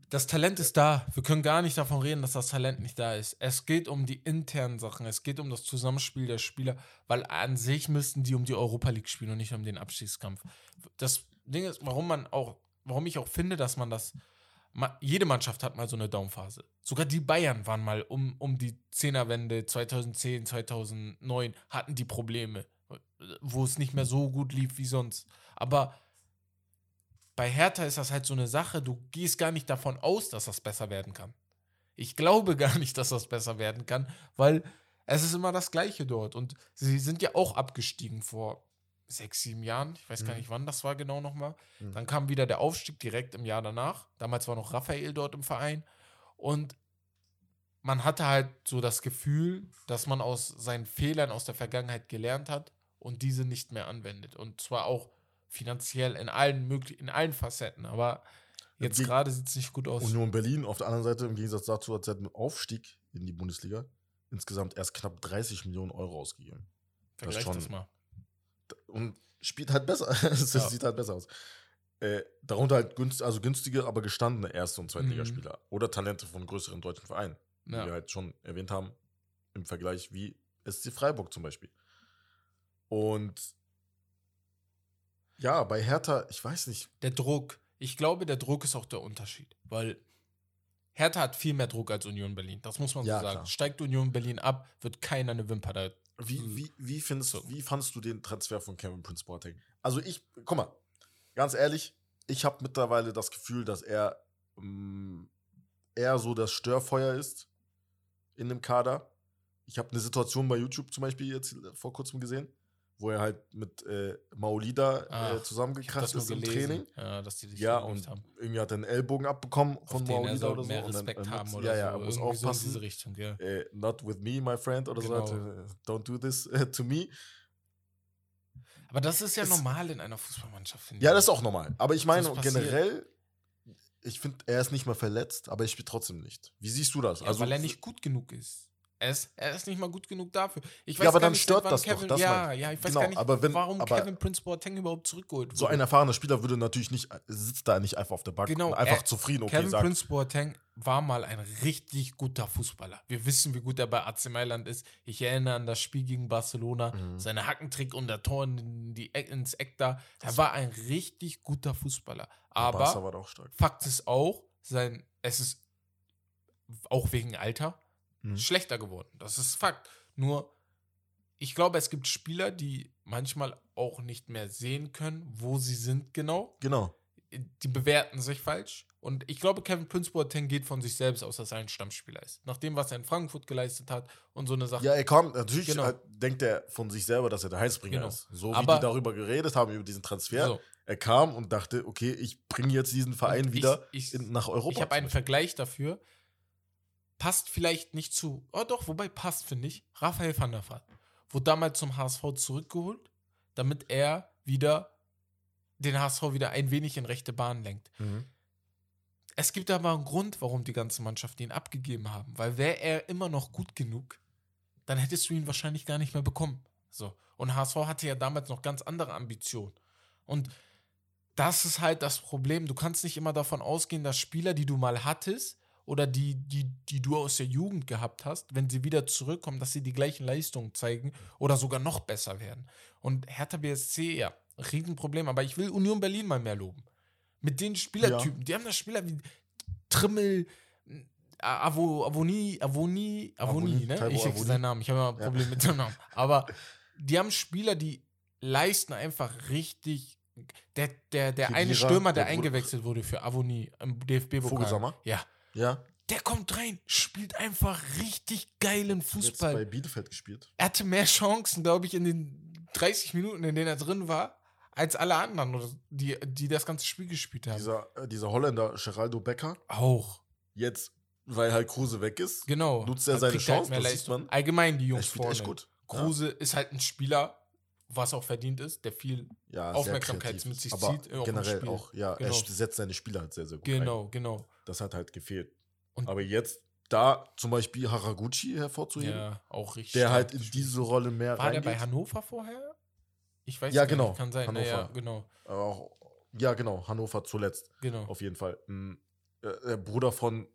Das Talent ist da. Wir können gar nicht davon reden, dass das Talent nicht da ist. Es geht um die internen Sachen. Es geht um das Zusammenspiel der Spieler, weil an sich müssten die um die Europa League spielen und nicht um den Abstiegskampf. Das Ding ist, warum man auch, warum ich auch finde, dass man das. Jede Mannschaft hat mal so eine Downphase. Sogar die Bayern waren mal um, um die Zehnerwende 2010, 2009 hatten die Probleme, wo es nicht mehr so gut lief wie sonst. Aber bei Hertha ist das halt so eine Sache, du gehst gar nicht davon aus, dass das besser werden kann. Ich glaube gar nicht, dass das besser werden kann, weil es ist immer das Gleiche dort. Und sie sind ja auch abgestiegen vor sechs, sieben Jahren. Ich weiß gar
Mhm.
nicht, wann das war genau nochmal.
Mhm.
Dann kam wieder der Aufstieg direkt im Jahr danach. Damals war noch Raphael dort im Verein. Und man hatte halt so das Gefühl, dass man aus seinen Fehlern aus der Vergangenheit gelernt hat und diese nicht mehr anwendet. Und zwar auch finanziell in allen möglichen, in allen Facetten. Aber jetzt
Die-
gerade sieht es nicht gut aus.
Union Berlin auf der anderen Seite, im Gegensatz dazu, hat seit dem Aufstieg in die Bundesliga insgesamt erst knapp 30 Millionen Euro ausgegeben.
Vergleich
schon-
das mal.
Und spielt halt besser. Es
Ja.
sieht halt besser aus. Äh, darunter halt günst, also günstige, aber gestandene Erste- und Zweitligaspieler. Oder Talente von größeren deutschen Vereinen, die wir
Ja.
halt schon erwähnt haben, im Vergleich wie SC Freiburg zum Beispiel. Und ja, bei Hertha, ich weiß nicht.
Der Druck. Ich glaube, der Druck ist auch der Unterschied. Weil Hertha hat viel mehr Druck als Union Berlin. Das muss man
Ja,
so sagen.
klar.
Steigt Union Berlin ab, wird keiner eine Wimper da.
Wie,
Mhm.
wie, wie, findest,
So.
wie fandst du den Transfer von Kevin Prince Boateng? Also ich, guck mal, ganz ehrlich, ich habe mittlerweile das Gefühl, dass er mm, eher so das Störfeuer ist in dem Kader. Ich habe eine Situation bei YouTube zum Beispiel jetzt vor kurzem gesehen, wo er halt mit äh, Maolida
Ah,
äh,
Ich hab
zusammengekracht
das
ist im
gelesen.
Training.
Ja, dass die dich
Ja, und irgendwie hat er einen Ellbogen abbekommen von
soll
oder so.
mehr
und dann, äh,
haben
muss-
oder
ja, ja,
so.
er muss
Irgendwie so in
aufpassen.
diese Richtung, ja.
äh, not with me, my friend, oder
Genau.
so. Äh, don't do this äh, to me.
Aber das ist ja
Es-
normal in einer Fußballmannschaft, finde
Ja,
ich.
das ist auch normal. Aber ich meine,
Das
generell, ich finde, er ist nicht mal verletzt, aber er spielt trotzdem nicht. Wie siehst du das?
Ja, weil er nicht gut genug ist. Er ist, er ist nicht mal gut genug dafür. Ich
Ja, aber dann
nicht,
stört das doch,
Kevin,
das
ja, ja, ich weiß
Genau,
gar nicht,
aber wenn-
warum
aber-
Kevin Prince Boateng überhaupt zurückgeholt wurde.
So ein erfahrener Spieler würde natürlich nicht, sitzt da nicht einfach auf der Bank
Genau,
und einfach
er-
zufrieden, okay,
Kevin
sagt,
Prince Boateng war mal ein richtig guter Fußballer. Wir wissen, wie gut er bei AC Mailand ist. Ich erinnere an das Spiel gegen Barcelona,
Mhm.
seine Hackentrick und der Tor in die, Eck- ins Eck da. Er
Das-
war ein richtig guter Fußballer. Aber. Fakt ist auch, sein, es ist auch wegen Alter
Mhm.
schlechter geworden. Das ist Fakt. Nur, ich glaube, es gibt Spieler, die manchmal auch nicht mehr sehen können, wo sie sind genau.
Genau.
Die bewerten sich falsch. Und ich glaube, Kevin Prince Boateng geht von sich selbst aus, dass er ein Stammspieler ist. Nach dem, was er in Frankfurt geleistet hat und so eine Sache.
Ja, er kommt, natürlich
Genau.
äh, denkt er von sich selber, dass er der Heilsbringer
Genau.
ist. So wie
Aber-
die darüber geredet haben, über diesen Transfer.
So,
Er kam und dachte, okay, ich bringe jetzt diesen Verein
Und
wieder
ich, ich,
in, nach Europa.
Ich habe einen. Vergleich dafür. Passt vielleicht nicht zu. Oh doch, wobei passt, finde ich. Raphael van der Vaart. Wurde damals zum HSV zurückgeholt, damit er wieder den HSV wieder ein wenig in rechte Bahn lenkt.
Mhm.
Es gibt aber einen Grund, warum die ganze Mannschaft ihn abgegeben haben. Weil wäre er immer noch gut genug, dann hättest du ihn wahrscheinlich gar nicht mehr bekommen. So. Und HSV hatte ja damals noch ganz andere Ambitionen. Und das ist halt das Problem. Du kannst nicht immer davon ausgehen, dass Spieler, die du mal hattest oder die, die, die du aus der Jugend gehabt hast, wenn sie wieder zurückkommen, dass sie die gleichen Leistungen zeigen oder sogar noch besser werden. Und Hertha BSC, ja, Riesenproblem. Aber ich will Union Berlin mal mehr loben. Mit den Spielertypen. Die haben da Spieler wie Trimmel, Avo, Avoni, Avoni, Avoni,
Avoni,
ne?
Taiwo
Ich sag
Avoni.
seinen Namen. Ich habe immer ein
Ja.
Problem mit dem Namen. Aber die haben Spieler, die leisten einfach richtig. Der, der, der eine Stürmer, der,
der
eingewechselt wurde für Avoni im DFB-Pokal.
Vogelsammer?
Ja.
Ja,
Der kommt rein, spielt einfach richtig geilen
jetzt bei
Fußball.
Bielefeld gespielt.
Er hatte mehr Chancen, glaube ich, in den 30 Minuten, in denen er drin war, als alle anderen, die, die das ganze Spiel gespielt haben.
Dieser, äh, dieser Holländer, Geraldo Becker,
Auch.
jetzt, weil halt Kruse weg ist,
Genau.
Nutzt er seine
er
Chance, das sieht man.
Allgemein die
er
Jungs
spielt
vorne.
echt gut.
Kruse ist halt ein Spieler, was auch verdient ist, der viel.
Ja,
Aufmerksamkeit mit sich
aber
zieht, äh, auch
generell auch, ja,
Genau.
er setzt seine Spieler halt sehr, sehr gut ein.
Genau, genau.
Das hat halt gefehlt.
Und-
aber jetzt da zum Beispiel Haraguchi hervorzuheben,
Ja, auch richtig.
der halt in diese Rolle mehr
War der
reingeht.
bei Hannover vorher? Ich weiß
Ja,
gar
genau.
nicht, kann sein.
Hannover.
Naja, genau.
Aber auch, ja, genau, Hannover zuletzt,
genau.
auf jeden Fall. Mm, äh, Der Bruder von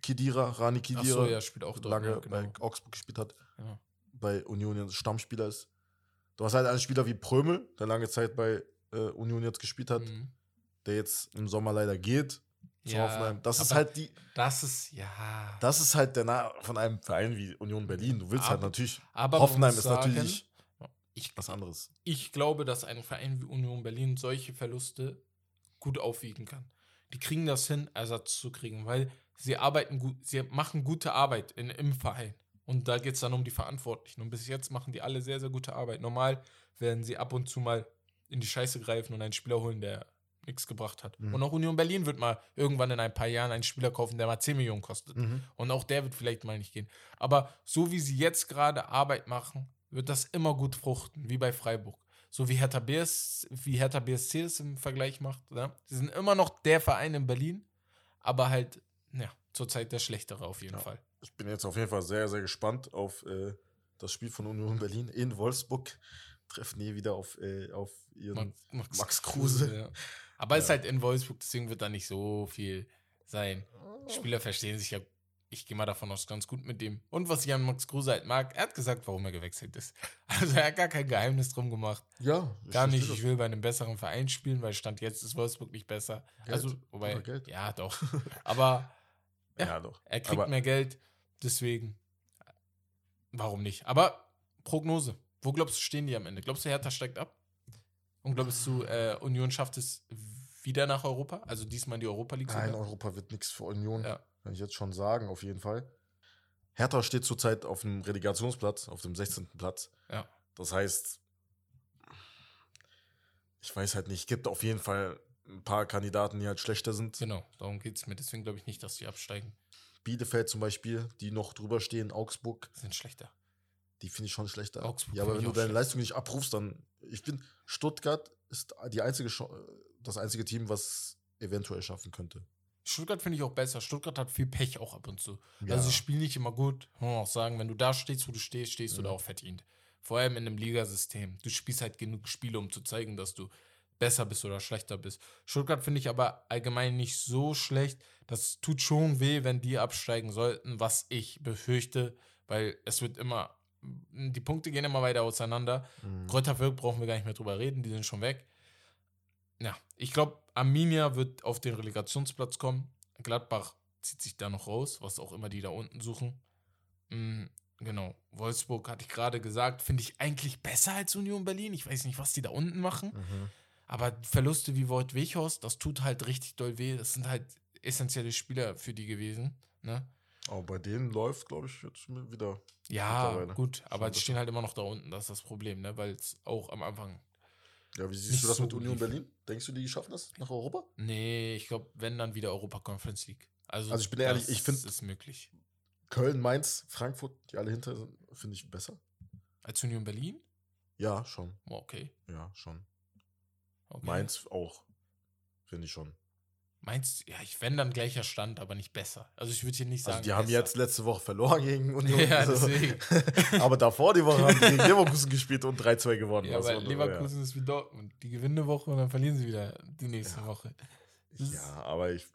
Kidira, Rani Kidira,
Achso, ja, spielt auch dort.
lange
ja, genau.
bei Augsburg gespielt hat,
Ja.
bei Union Stammspieler ist. Du hast halt einen Spieler wie Prömel, der lange Zeit bei äh, Union jetzt gespielt hat,
Mhm.
der jetzt im Sommer leider geht.
Ja,
Hoffenheim. Das ist halt die,
Das ist, ja.
das ist halt der Na von einem Verein wie Union Berlin. Du willst halt
Aber-
natürlich.
aber
Hoffenheim ist
sagen,
natürlich
Ich,
was anderes.
ich glaube, dass ein Verein wie Union Berlin solche Verluste gut aufwiegen kann. Die kriegen das hin, Ersatz zu kriegen, weil sie arbeiten gut, sie machen gute Arbeit in, im Verein. Und da geht es dann um die Verantwortlichen. Und bis jetzt machen die alle sehr, sehr gute Arbeit. Normal werden sie ab und zu mal in die Scheiße greifen und einen Spieler holen, der nichts gebracht hat.
Mhm.
Und auch Union Berlin wird mal irgendwann in ein paar Jahren einen Spieler kaufen, der mal 10 Millionen kostet.
Mhm.
Und auch der wird vielleicht mal nicht gehen. Aber so wie sie jetzt gerade Arbeit machen, wird das immer gut fruchten, wie bei Freiburg. So wie Hertha, BS, wie Hertha BSC es im Vergleich macht. Ne? Sie sind immer noch der Verein in Berlin, aber halt, ja, zurzeit der schlechtere auf jeden
Ja.
Fall.
Ich bin jetzt auf jeden Fall sehr, sehr gespannt auf äh, das Spiel von Union Berlin in Wolfsburg. Treffen die wieder auf, äh, auf ihren.
Max,
Max Kruse.
Ja. Aber es ist
Ja.
halt in Wolfsburg, deswegen wird da nicht so viel sein. Spieler verstehen sich ja ich gehe mal davon aus, ganz gut mit dem. Und was ich an Max Kruse halt mag, er hat gesagt, warum er gewechselt ist. Also er hat gar kein Geheimnis drum gemacht.
Ja,
Gar nicht, ich will bei einem besseren Verein spielen, weil Stand jetzt ist Wolfsburg nicht besser.
Geld.
Also, wobei, ja, doch. Aber
Ja, ja doch.
er kriegt
Aber-
mehr Geld, deswegen, warum nicht? Aber Prognose, wo glaubst du, stehen die am Ende? Glaubst du, Hertha steigt ab? Und glaubst du, äh, Union schafft es wieder nach Europa? Also diesmal in die Europa League
Nein,
sogar?
Europa wird nichts für Union.
Ja.
Kann ich jetzt schon sagen, auf jeden Fall. Hertha steht zurzeit auf dem Relegationsplatz, auf dem 16. Platz.
Ja.
Das heißt, ich weiß halt nicht, es gibt auf jeden Fall ein paar Kandidaten, die halt schlechter sind.
Genau, darum geht es mir. Deswegen glaube ich nicht, dass die absteigen.
Bielefeld zum Beispiel, die noch drüber stehen, Augsburg,
Sind schlechter.
die finde ich schon schlechter.
Augsburg
ja, aber
finde
wenn du deine. Leistung nicht abrufst, dann. Ich bin, Stuttgart ist die einzige, das einzige Team, was eventuell schaffen könnte.
Stuttgart finde ich auch besser. Stuttgart hat viel Pech auch ab und zu.
Ja.
Also sie spielen nicht immer gut. Muss man auch sagen, wenn du da stehst, wo du stehst, stehst du
Ja.
da auch verdient. Vor allem in einem Ligasystem. Du spielst halt genug Spiele, um zu zeigen, dass du besser bist oder schlechter bist. Stuttgart finde ich aber allgemein nicht so schlecht. Das tut schon weh, wenn die absteigen sollten, was ich befürchte, weil es wird immer, die Punkte gehen immer weiter auseinander.
Mhm.
Kräuter Fürth brauchen wir gar nicht mehr drüber reden, die sind schon weg. Ja, ich glaube, Arminia wird auf den Relegationsplatz kommen. Gladbach zieht sich da noch raus, was auch immer die da unten suchen. Mm, genau, Wolfsburg hatte ich gerade gesagt, finde ich eigentlich besser als Union Berlin. Ich weiß nicht, was die da unten machen,
Mhm.
aber Verluste wie Wort Weghorst, das tut halt richtig doll weh. Das sind halt essentielle Spieler für die gewesen. Ne?
Aber bei denen läuft, glaube ich, jetzt wieder.
Ja, gut, aber die stehen halt immer noch da unten, das ist das Problem, ne? weil es auch am Anfang
Ja, wie siehst du das
so
mit Union
lief.
Berlin? Denkst du, die schaffen das nach Europa?
Nee, ich glaube, wenn dann wieder Europa Conference League. Also,
Also ich bin ehrlich, ich find-
ist möglich.
Köln, Mainz, Frankfurt, die alle hinter sind, finde ich besser.
Als Union Berlin?
Ja, schon.
Okay.
Ja, schon.
okay.
Mainz auch. Finde ich schon.
Mainz, ja, ich wenn dann gleicher Stand, aber nicht besser. Also ich würde hier nicht sagen.
Also die haben
besser.
jetzt letzte Woche verloren gegen Union.
Ja,
Also-
deswegen.
Aber davor die Woche haben die gegen Leverkusen gespielt und 3-2 gewonnen.
Ja,
Also,
aber Leverkusen ist wie Dortmund. Die gewinnen eine Woche und dann verlieren sie wieder die nächste
Ja.
Woche.
Ja. ja, aber ich.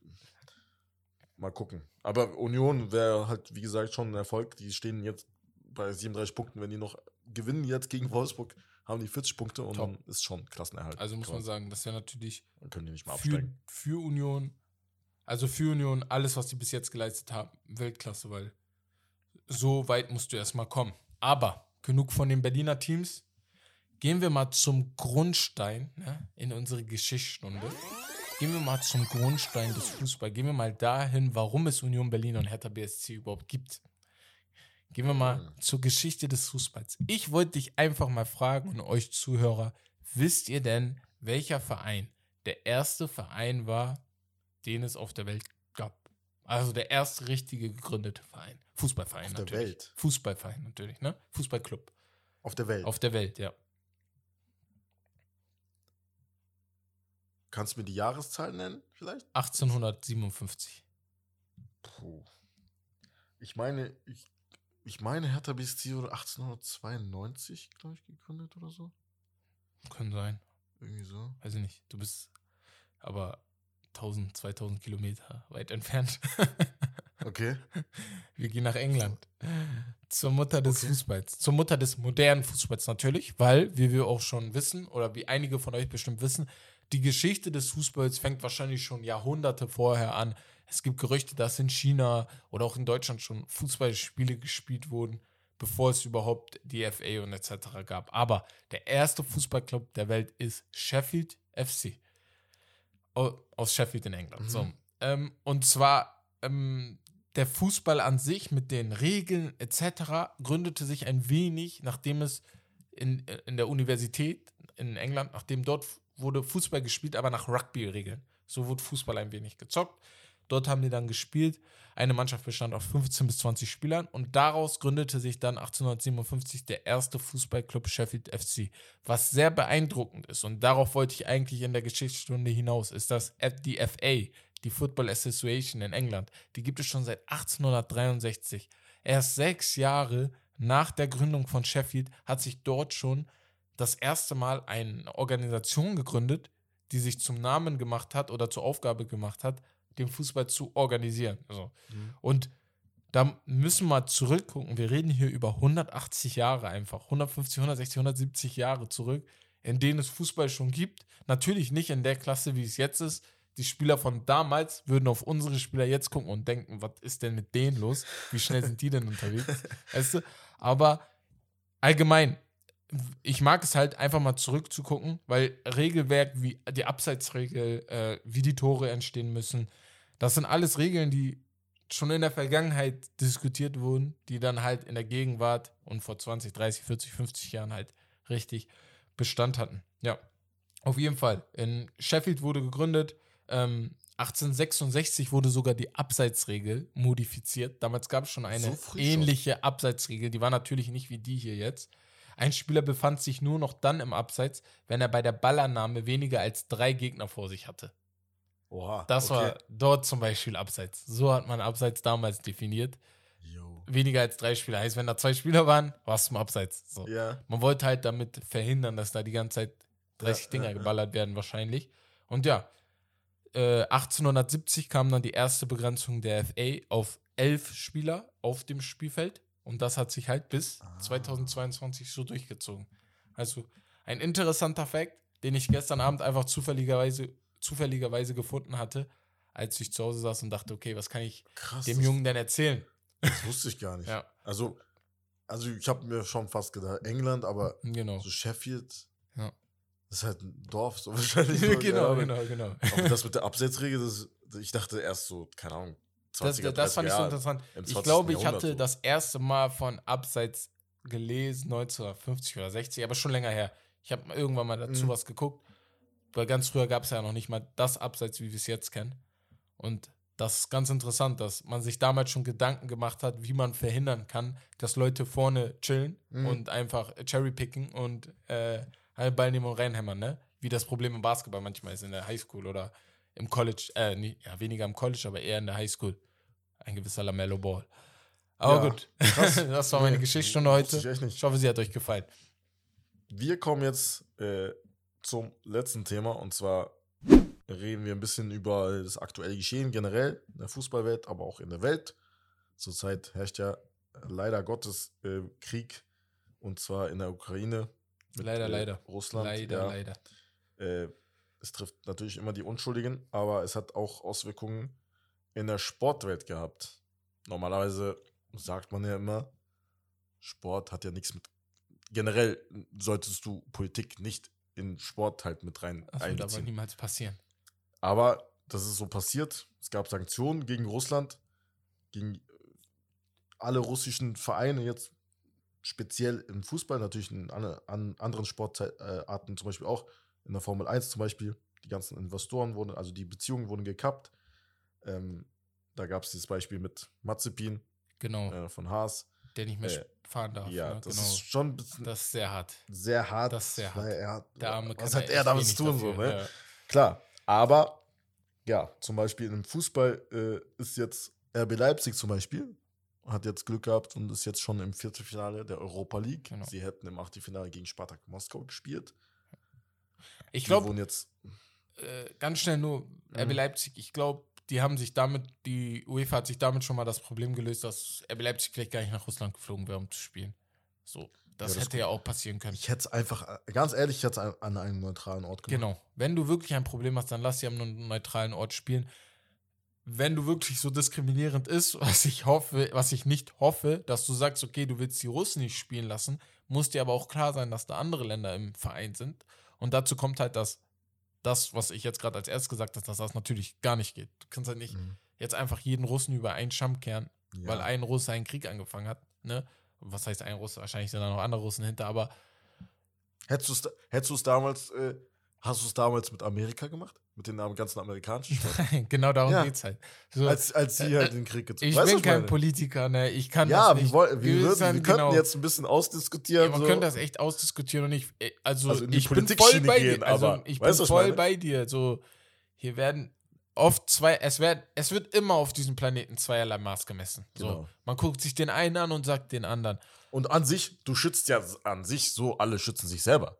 Mal gucken. Aber Union wäre halt, wie gesagt, schon ein Erfolg. Die stehen jetzt bei 37 Punkten. Wenn die noch gewinnen jetzt gegen Wolfsburg, haben die 40 Punkte und
Top.
dann ist schon Klassenerhalt.
Also muss man sagen, das wäre natürlich
Dann können die nicht mal
für,
absteigen.
für Union, also für Union, alles, was die bis jetzt geleistet haben, Weltklasse, weil so weit musst du erstmal kommen. Aber genug von den Berliner Teams. Gehen wir mal zum Grundstein ne, in unsere Geschichtsstunde. Gehen wir mal zum Grundstein des Fußballs. Gehen wir mal dahin, warum es Union Berlin und Hertha BSC überhaupt gibt. Gehen wir mal
Mhm.
zur Geschichte des Fußballs. Ich wollte dich einfach mal fragen und euch Zuhörer, wisst ihr denn, welcher Verein der erste Verein war, den es auf der Welt gab? Also der erste richtige gegründete Verein. Fußballverein
Auf der
natürlich.
Welt.
Fußballverein natürlich, ne? Fußballclub.
Auf der Welt.
Auf der Welt, ja.
Kannst du mir die Jahreszahl nennen, vielleicht?
1857.
Puh. Ich meine, ich, ich meine, Hertha BSC wurde 1892, glaube ich, gegründet oder so.
Kann sein.
Irgendwie so.
Weiß ich nicht. Du bist aber 1000, 2000 Kilometer weit entfernt.
Okay.
Wir gehen nach England. Zur Mutter des
Okay.
Fußballs. Zur Mutter des modernen Fußballs natürlich, weil, wie wir auch schon wissen, oder wie einige von euch bestimmt wissen, die Geschichte des Fußballs fängt wahrscheinlich schon Jahrhunderte vorher an. Es gibt Gerüchte, dass in China oder auch in Deutschland schon Fußballspiele gespielt wurden, bevor es überhaupt die FA und etc. gab. Aber der erste Fußballclub der Welt ist Sheffield FC. Au- Aus Sheffield in England.
Mhm.
So. Ähm, und zwar ähm, der Fußball an sich mit den Regeln etc. gründete sich ein wenig, nachdem es in, in der Universität in England, nachdem dort wurde Fußball gespielt, aber nach Rugby-Regeln. So wurde Fußball ein wenig gezockt. Dort haben die dann gespielt. Eine Mannschaft bestand aus 15 bis 20 Spielern und daraus gründete sich dann 1857 der erste Fußballclub Sheffield FC. Was sehr beeindruckend ist und darauf wollte ich eigentlich in der Geschichtsstunde hinaus, ist, dass die FA, die Football Association in England, die gibt es schon seit 1863. Erst sechs Jahre nach der Gründung von Sheffield hat sich dort schon das erste Mal eine Organisation gegründet, die sich zum Namen gemacht hat oder zur Aufgabe gemacht hat, den Fußball zu organisieren. Also,
Mhm.
und da müssen wir mal zurückgucken. Wir reden hier über 180 Jahre einfach. 150, 160, 170 Jahre zurück, in denen es Fußball schon gibt. Natürlich nicht in der Klasse, wie es jetzt ist. Die Spieler von damals würden auf unsere Spieler jetzt gucken und denken, was ist denn mit denen los? Wie schnell sind die denn unterwegs? Weißt du? Aber allgemein, ich mag es halt einfach mal zurückzugucken, weil Regelwerk wie die Abseitsregel, äh, wie die Tore entstehen müssen, das sind alles Regeln, die schon in der Vergangenheit diskutiert wurden, die dann halt in der Gegenwart und vor 20, 30, 40, 50 Jahren halt richtig Bestand hatten. Ja, auf jeden Fall. In Sheffield wurde gegründet. Ähm, 1866 wurde sogar die Abseitsregel modifiziert. Damals gab es schon eine
So
ähnliche schon. Abseitsregel. Die war natürlich nicht wie die hier jetzt. Ein Spieler befand sich nur noch dann im Abseits, wenn er bei der Ballannahme weniger als drei Gegner vor sich hatte.
Oha.
Das
okay.
war dort zum Beispiel Abseits. So hat man Abseits damals definiert.
Yo.
Weniger als drei Spieler. Heißt, wenn da zwei Spieler waren, warst du im Abseits. So.
Ja.
Man wollte halt damit verhindern, dass da die ganze Zeit 30
Ja,
Dinger
ja, ja.
geballert werden, wahrscheinlich. Und ja, äh, 1870 kam dann die erste Begrenzung der FA auf elf Spieler auf dem Spielfeld. Und das hat sich halt bis
Ah.
2022 so durchgezogen. Also ein interessanter Fakt, den ich gestern Abend einfach zufälligerweise, zufälligerweise gefunden hatte, als ich zu Hause saß und dachte, okay, was kann ich
Krass.
dem Jungen denn erzählen?
Das wusste ich gar nicht.
Ja,
Also, also ich habe mir schon fast gedacht, England, aber
genau.
so Sheffield,
Ja.
das ist halt ein Dorf, so wahrscheinlich. so,
genau,
keine
genau, genau.
Aber das mit der Absetzregel, das, ich dachte erst so, keine Ahnung, 20er,
Das, das fand ich so
30er,
interessant. Ich
20.
glaube, ich hatte
so.
das erste Mal von Abseits gelesen, 1950 oder 60, aber schon länger her. Ich habe irgendwann mal dazu
Mhm.
was geguckt, weil ganz früher gab es ja noch nicht mal das Abseits, wie wir es jetzt kennen. Und das ist ganz interessant, dass man sich damals schon Gedanken gemacht hat, wie man verhindern kann, dass Leute vorne chillen
Mhm.
und einfach Cherrypicken und äh, halt Ball nehmen und reinhämmern, ne? Wie das Problem im Basketball manchmal ist in der Highschool oder im College, äh, nie, ja, weniger im College, aber eher in der Highschool. Ein gewisser Lamello Ball. Aber
Ja,
gut, das war meine
Nee,
Geschichtsstunde heute.
ich.
Ich hoffe, sie hat euch gefallen.
Wir kommen jetzt äh, zum letzten Thema und zwar reden wir ein bisschen über das aktuelle Geschehen generell in der Fußballwelt, aber auch in der Welt. Zurzeit herrscht ja leider Gottes äh, Krieg und zwar in der Ukraine.
Leider,
äh,
leider.
Russland.
leider,
ja.
leider.
Äh, es trifft natürlich immer die Unschuldigen, aber es hat auch Auswirkungen in der Sportwelt gehabt. Normalerweise sagt man ja immer, Sport hat ja nichts mit. Generell solltest du Politik nicht in Sport halt mit rein
Das wird aber
einbeziehen.
niemals passieren.
Aber das ist so passiert. Es gab Sanktionen gegen Russland, gegen äh, alle russischen Vereine jetzt speziell im Fußball, natürlich in an, an anderen Sportarten zum Beispiel auch, in der Formel 1 zum Beispiel. Die ganzen Investoren wurden, also die Beziehungen wurden gekappt. Ähm, da gab es dieses Beispiel mit Mazepin
Genau,
äh, von Haas.
Der nicht mehr
äh,
fahren darf.
ja,
ne?
das
genau.
ist schon ein bisschen
das ist sehr hart.
sehr hart.
das ist sehr hart.
Er hat,
Der Arme
was hat er damit zu tun? So, ne?
ja.
Klar, aber ja, zum Beispiel im Fußball äh, ist jetzt RB Leipzig zum Beispiel, hat jetzt Glück gehabt und ist jetzt schon im Viertelfinale der Europa League.
Genau.
Sie hätten im Achtelfinale gegen Spartak Moskau gespielt.
Ich glaube, äh, ganz schnell nur RB
Mhm.
Leipzig, ich glaube, die haben sich damit, die UEFA hat sich damit schon mal das Problem gelöst, dass RB Leipzig vielleicht gar nicht nach Russland geflogen wäre, um zu spielen. So, das,
Ja, das
hätte ja auch passieren können.
ich hätte es einfach, ganz ehrlich, ich hätte es an, an einem neutralen Ort gemacht.
Genau. Wenn du wirklich ein Problem hast, dann lass sie am neutralen Ort spielen. Wenn du wirklich so diskriminierend ist, was ich hoffe, was ich nicht hoffe, dass du sagst, okay, du willst die Russen nicht spielen lassen, muss dir aber auch klar sein, dass da andere Länder im Verein sind. Und dazu kommt halt, dass das, was ich jetzt gerade als erstes gesagt habe, dass das natürlich gar nicht geht. Du kannst halt nicht
Mhm.
jetzt einfach jeden Russen über einen Stamm kehren,
Ja.
weil ein Russe einen Krieg angefangen hat. Ne? Was heißt ein Russe? Wahrscheinlich sind da noch andere Russen hinter, aber
Hättest du es hättest du's damals, äh, hast du es damals mit Amerika gemacht? Mit den ganzen amerikanischen Staaten?
genau darum
Ja.
geht's halt. So,
als, als sie
Äh,
halt den Krieg gezogen
Ich
Weißt
bin kein
meine?
Politiker, ne? Ich kann
Ja,
das nicht.
wir, woll- wir,
Wir
würden, wir könnten
genau-
jetzt ein bisschen ausdiskutieren.
Ja, man
so.
könnte das echt ausdiskutieren und ich, äh, also,
Also in die
ich bin voll bei
gehen,
dir. Also ich
weißt
bin voll bei dir. So, hier werden oft zwei, es wird, es wird immer auf diesem Planeten zweierlei Maß gemessen. So,
Genau.
man guckt sich den einen an und sagt den anderen.
Und an sich, du schützt ja an sich so, alle schützen sich selber.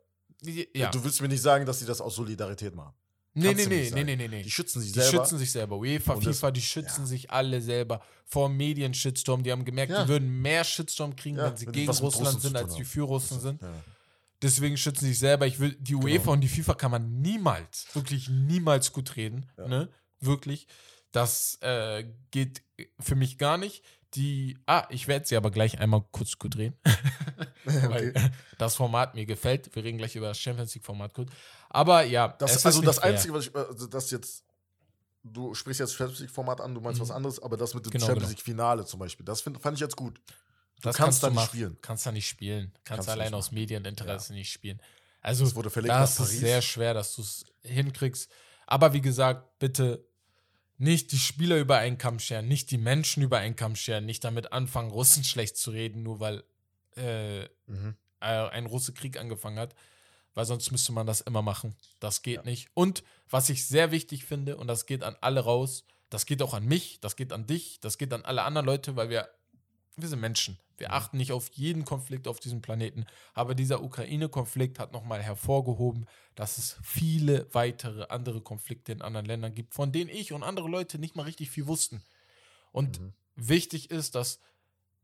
Ja,
Du willst mir nicht sagen, dass sie das aus Solidarität machen.
Nee, nee, nee, nee, nee, nee, nee.
Die schützen sich
Die
selber.
schützen sich selber. UEFA,
Und
FIFA, die schützen
ja.
sich alle selber vor Medien-Shitstorm. Die haben gemerkt,
Ja.
die würden mehr Shitstorm kriegen,
Ja,
wenn sie
wenn die
gegen Russland sind, als die für Russen sind. Deswegen schützen sie sich selber. Ich will, die UEFA und die FIFA kann man niemals, wirklich niemals gut reden. Ne? Wirklich. Das äh, geht für mich gar nicht. Die, ah, ich werde sie aber gleich einmal kurz gut. Weil
Okay.
das Format mir gefällt. Wir reden gleich über das Champions League-Format gut. Aber ja,
Das ist also das
fair.
Einzige, was ich, also das jetzt, du sprichst jetzt Champions League-Format an, du meinst
Mhm.
was anderes, aber das mit dem
Genau,
Champions
genau.
League-Finale zum Beispiel, das find, fand ich jetzt gut. Du
Das
kannst da
du
nicht
machen.
spielen.
Kannst da nicht spielen. Kannst,
Kannst du
allein aus. Medieninteresse nicht spielen. Also,
Das wurde verlegt
das ist sehr schwer, dass du es hinkriegst. Aber wie gesagt, bitte nicht die Spieler über einen Kamm scheren, nicht die Menschen über einen Kamm scheren, nicht damit anfangen, Russen schlecht zu reden, nur weil äh,
Mhm.
äh, ein Russe Krieg angefangen hat, weil sonst müsste man das immer machen. Das geht
Ja.
nicht. Und was ich sehr wichtig finde, und das geht an alle raus, das geht auch an mich, das geht an dich, das geht an alle anderen Leute, weil wir, wir sind Menschen. Wir achten nicht auf jeden Konflikt auf diesem Planeten. Aber dieser Ukraine-Konflikt hat nochmal hervorgehoben, dass es viele weitere andere Konflikte in anderen Ländern gibt, von denen ich und andere Leute nicht mal richtig viel wussten. Und
Mhm.
wichtig ist, dass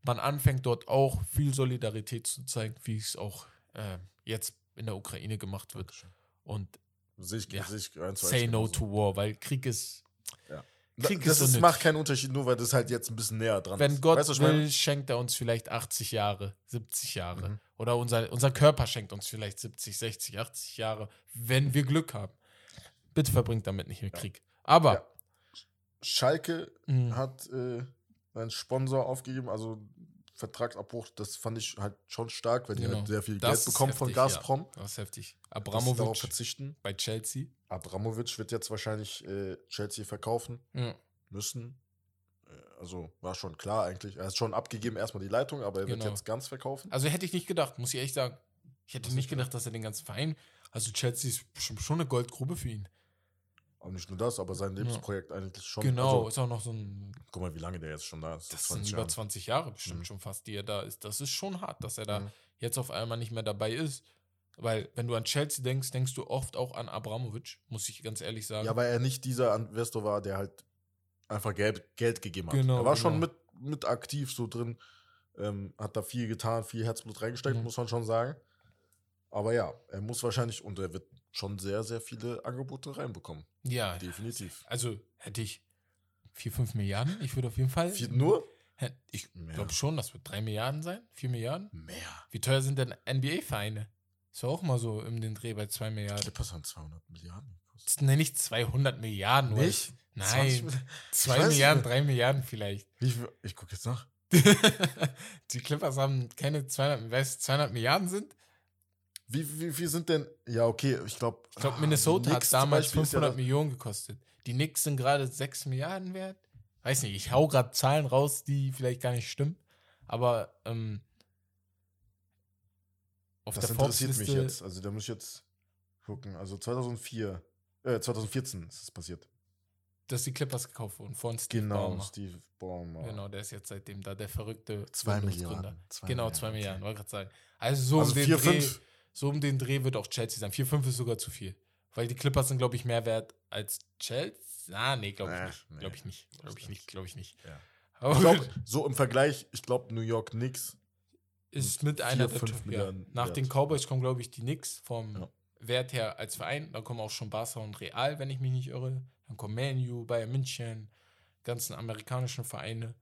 man anfängt, dort auch viel Solidarität zu zeigen, wie es auch äh, jetzt in der Ukraine gemacht wird. Und
Sehe ich,
Ja.
sehe ich eins zu
say no to war, weil Krieg ist.
Da-
Krieg
das
ist
ist, macht keinen Unterschied, nur weil das halt jetzt ein bisschen näher dran
Wenn
ist.
Gott
weißt
will, schenkt er uns vielleicht 80 Jahre, 70 Jahre.
Mhm.
Oder unser, unser Körper schenkt uns vielleicht 70, 60, 80 Jahre, wenn wir Glück haben. Bitte verbringt damit nicht mehr
Ja.
Krieg. Aber
Ja. Schalke
mh,
hat äh, einen Sponsor aufgegeben, also Vertragsabbruch, das fand ich halt schon stark, weil die
Genau.
halt sehr viel
Das
Geld bekommen von
heftig, ja.
Gazprom.
das ist heftig.
sie darauf
Abramovic
verzichten.
bei Chelsea.
Abramovic wird jetzt wahrscheinlich äh, Chelsea verkaufen
Ja.
müssen. Äh, Also war schon klar eigentlich. Er hat schon abgegeben erstmal die Leitung, aber er wird
Genau.
jetzt ganz verkaufen.
Also hätte ich nicht gedacht, muss ich echt sagen. Ich hätte
Was
nicht gedacht, dass er den ganzen Verein. Also Chelsea ist schon eine Goldgrube für ihn.
Aber nicht nur das, aber sein Lebensprojekt eigentlich schon.
genau,
Also,
ist auch noch so ein.
guck mal, wie lange der jetzt schon da ist.
Das sind über
Jahre.
20 Jahre bestimmt
Mhm.
schon fast, die er da ist. Das ist schon hart, dass er da
Mhm.
jetzt auf einmal nicht mehr dabei ist. Weil, wenn du an Chelsea denkst, denkst du oft auch an Abramovic, muss ich ganz ehrlich sagen.
Ja, weil er nicht dieser Investor war, der halt einfach Geld, Geld gegeben hat.
Genau,
er war schon
genau.
mit, mit aktiv so drin, ähm, hat da viel getan, viel Herzblut reingesteckt,
Mhm.
muss man schon sagen. Aber ja, er muss wahrscheinlich und er wird schon sehr, sehr viele Angebote reinbekommen.
ja,
Definitiv.
also hätte ich 4, 5 Milliarden, ich würde auf jeden Fall.
Viel, nur
Ich glaube schon, das wird 3 Milliarden sein, 4 Milliarden.
mehr.
Wie teuer sind denn NBA-Vereine? Ist ja auch mal so um den Dreh bei 2 Milliarden.
Clippers haben 200 Milliarden gekostet.
Das nenne ich 200 Milliarden. weil-
Nicht? 20
Nein,
Milliarden?
2
Ich weiß
Milliarden. 3 Milliarden vielleicht.
Viel? Ich gucke jetzt nach.
Die Clippers haben keine 200, weißt du, 200 Milliarden sind?
Wie, wie viel sind denn? Ja, okay, ich glaube.
Ich glaube, Minnesota hat damals 500 Millionen gekostet. Die Knicks sind gerade 6 Milliarden wert. Weiß nicht, ich hau gerade Zahlen raus, die vielleicht gar nicht stimmen. Aber ähm, auf
Das
der
interessiert mich jetzt. Also da muss ich jetzt gucken. Also 2004, äh, 2014 ist es passiert.
dass die Clippers gekauft wurden von Steve
Genau,
Ballmer.
Steve Ballmer.
Genau, der ist jetzt seitdem da der verrückte
Zwei. Milliarden. Zwei
Genau,
Milliarden,
2
okay.
Milliarden, wollte gerade sagen. Also so,
Also 4,
Dreh,
5.
so um den Dreh wird auch Chelsea sein. 4, 5 ist sogar zu viel. Weil die Clippers sind, glaube ich, mehr wert als Chelsea. Ah, nee, glaube ich
Äh,
nicht.
nee.
Glaube ich nicht. Glaube ich nicht. Glaube ich nicht.
Ja.
Aber
Ich glaube, so im Vergleich, ich glaube, New York Knicks.
ist mit einer der
fünf
Top- ja. Nach
wert.
den Cowboys kommen, glaube ich, die Knicks vom
Ja.
Wert her als Verein. Dann kommen auch schon Barca und Real, wenn ich mich nicht irre. Dann kommen Man U, Bayern München, ganzen amerikanischen Vereine.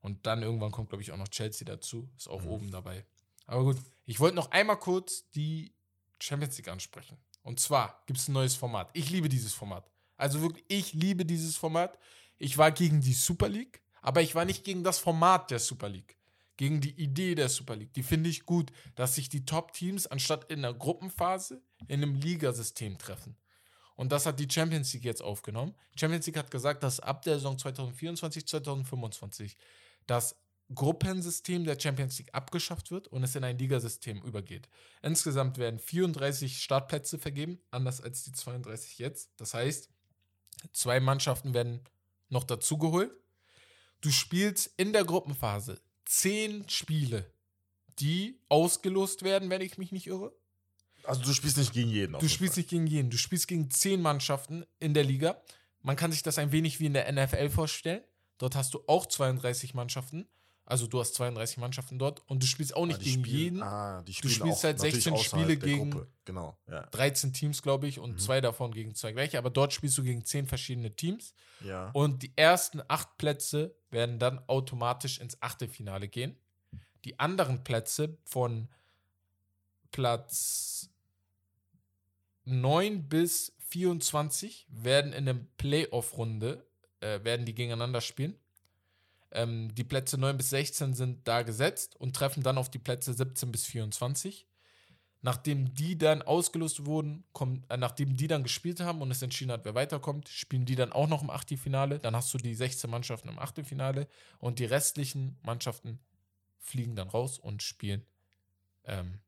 Und dann irgendwann kommt, glaube ich, auch noch Chelsea dazu. Ist auch
Mhm.
oben dabei. Aber gut, ich wollte noch einmal kurz die Champions League ansprechen. Und zwar gibt es ein neues Format. Ich liebe dieses Format. Also wirklich, ich liebe dieses Format. Ich war gegen die Super League, aber ich war nicht gegen das Format der Super League. Gegen die Idee der Super League. Die finde ich gut, dass sich die Top-Teams anstatt in der Gruppenphase in einem Ligasystem treffen. Und das hat die Champions League jetzt aufgenommen. Champions League hat gesagt, dass ab der Saison 2024, 2025 das Gruppensystem der Champions League abgeschafft wird und es in ein Ligasystem übergeht. Insgesamt werden 34 Startplätze vergeben, anders als die 32 jetzt. Das heißt, zwei Mannschaften werden noch dazugeholt. Du spielst in der Gruppenphase zehn Spiele, die ausgelost werden, wenn ich mich nicht irre.
Also du spielst nicht gegen jeden.
Du spielst nicht gegen jeden. Du spielst gegen zehn Mannschaften in der Liga. Man kann sich das ein wenig wie in der NFL vorstellen. Dort hast du auch 32 Mannschaften. Also du hast 32 Mannschaften dort und du spielst auch nicht
Ah, die
gegen
spielen-
jeden.
Ah,
Du spielst halt
natürlich
16
außerhalb
Spiele gegen-.
Genau, ja.
13 Teams, glaube ich, und
Mhm.
zwei davon gegen zwei gleiche. Aber dort spielst du gegen zehn verschiedene Teams.
ja.
Und die ersten acht Plätze werden dann automatisch ins Achtelfinale gehen. Die anderen Plätze von Platz 9 bis 24 werden in der Playoff-Runde, äh, werden die gegeneinander spielen. Ähm, die Plätze 9 bis 16 sind da gesetzt und treffen dann auf die Plätze 17 bis 24. Nachdem die dann ausgelost wurden, kommt, äh, nachdem die dann gespielt haben und es entschieden hat, wer weiterkommt, spielen die dann auch noch im Achtelfinale. Dann hast du die 16 Mannschaften im Achtelfinale und die restlichen Mannschaften fliegen dann raus und spielen ähm,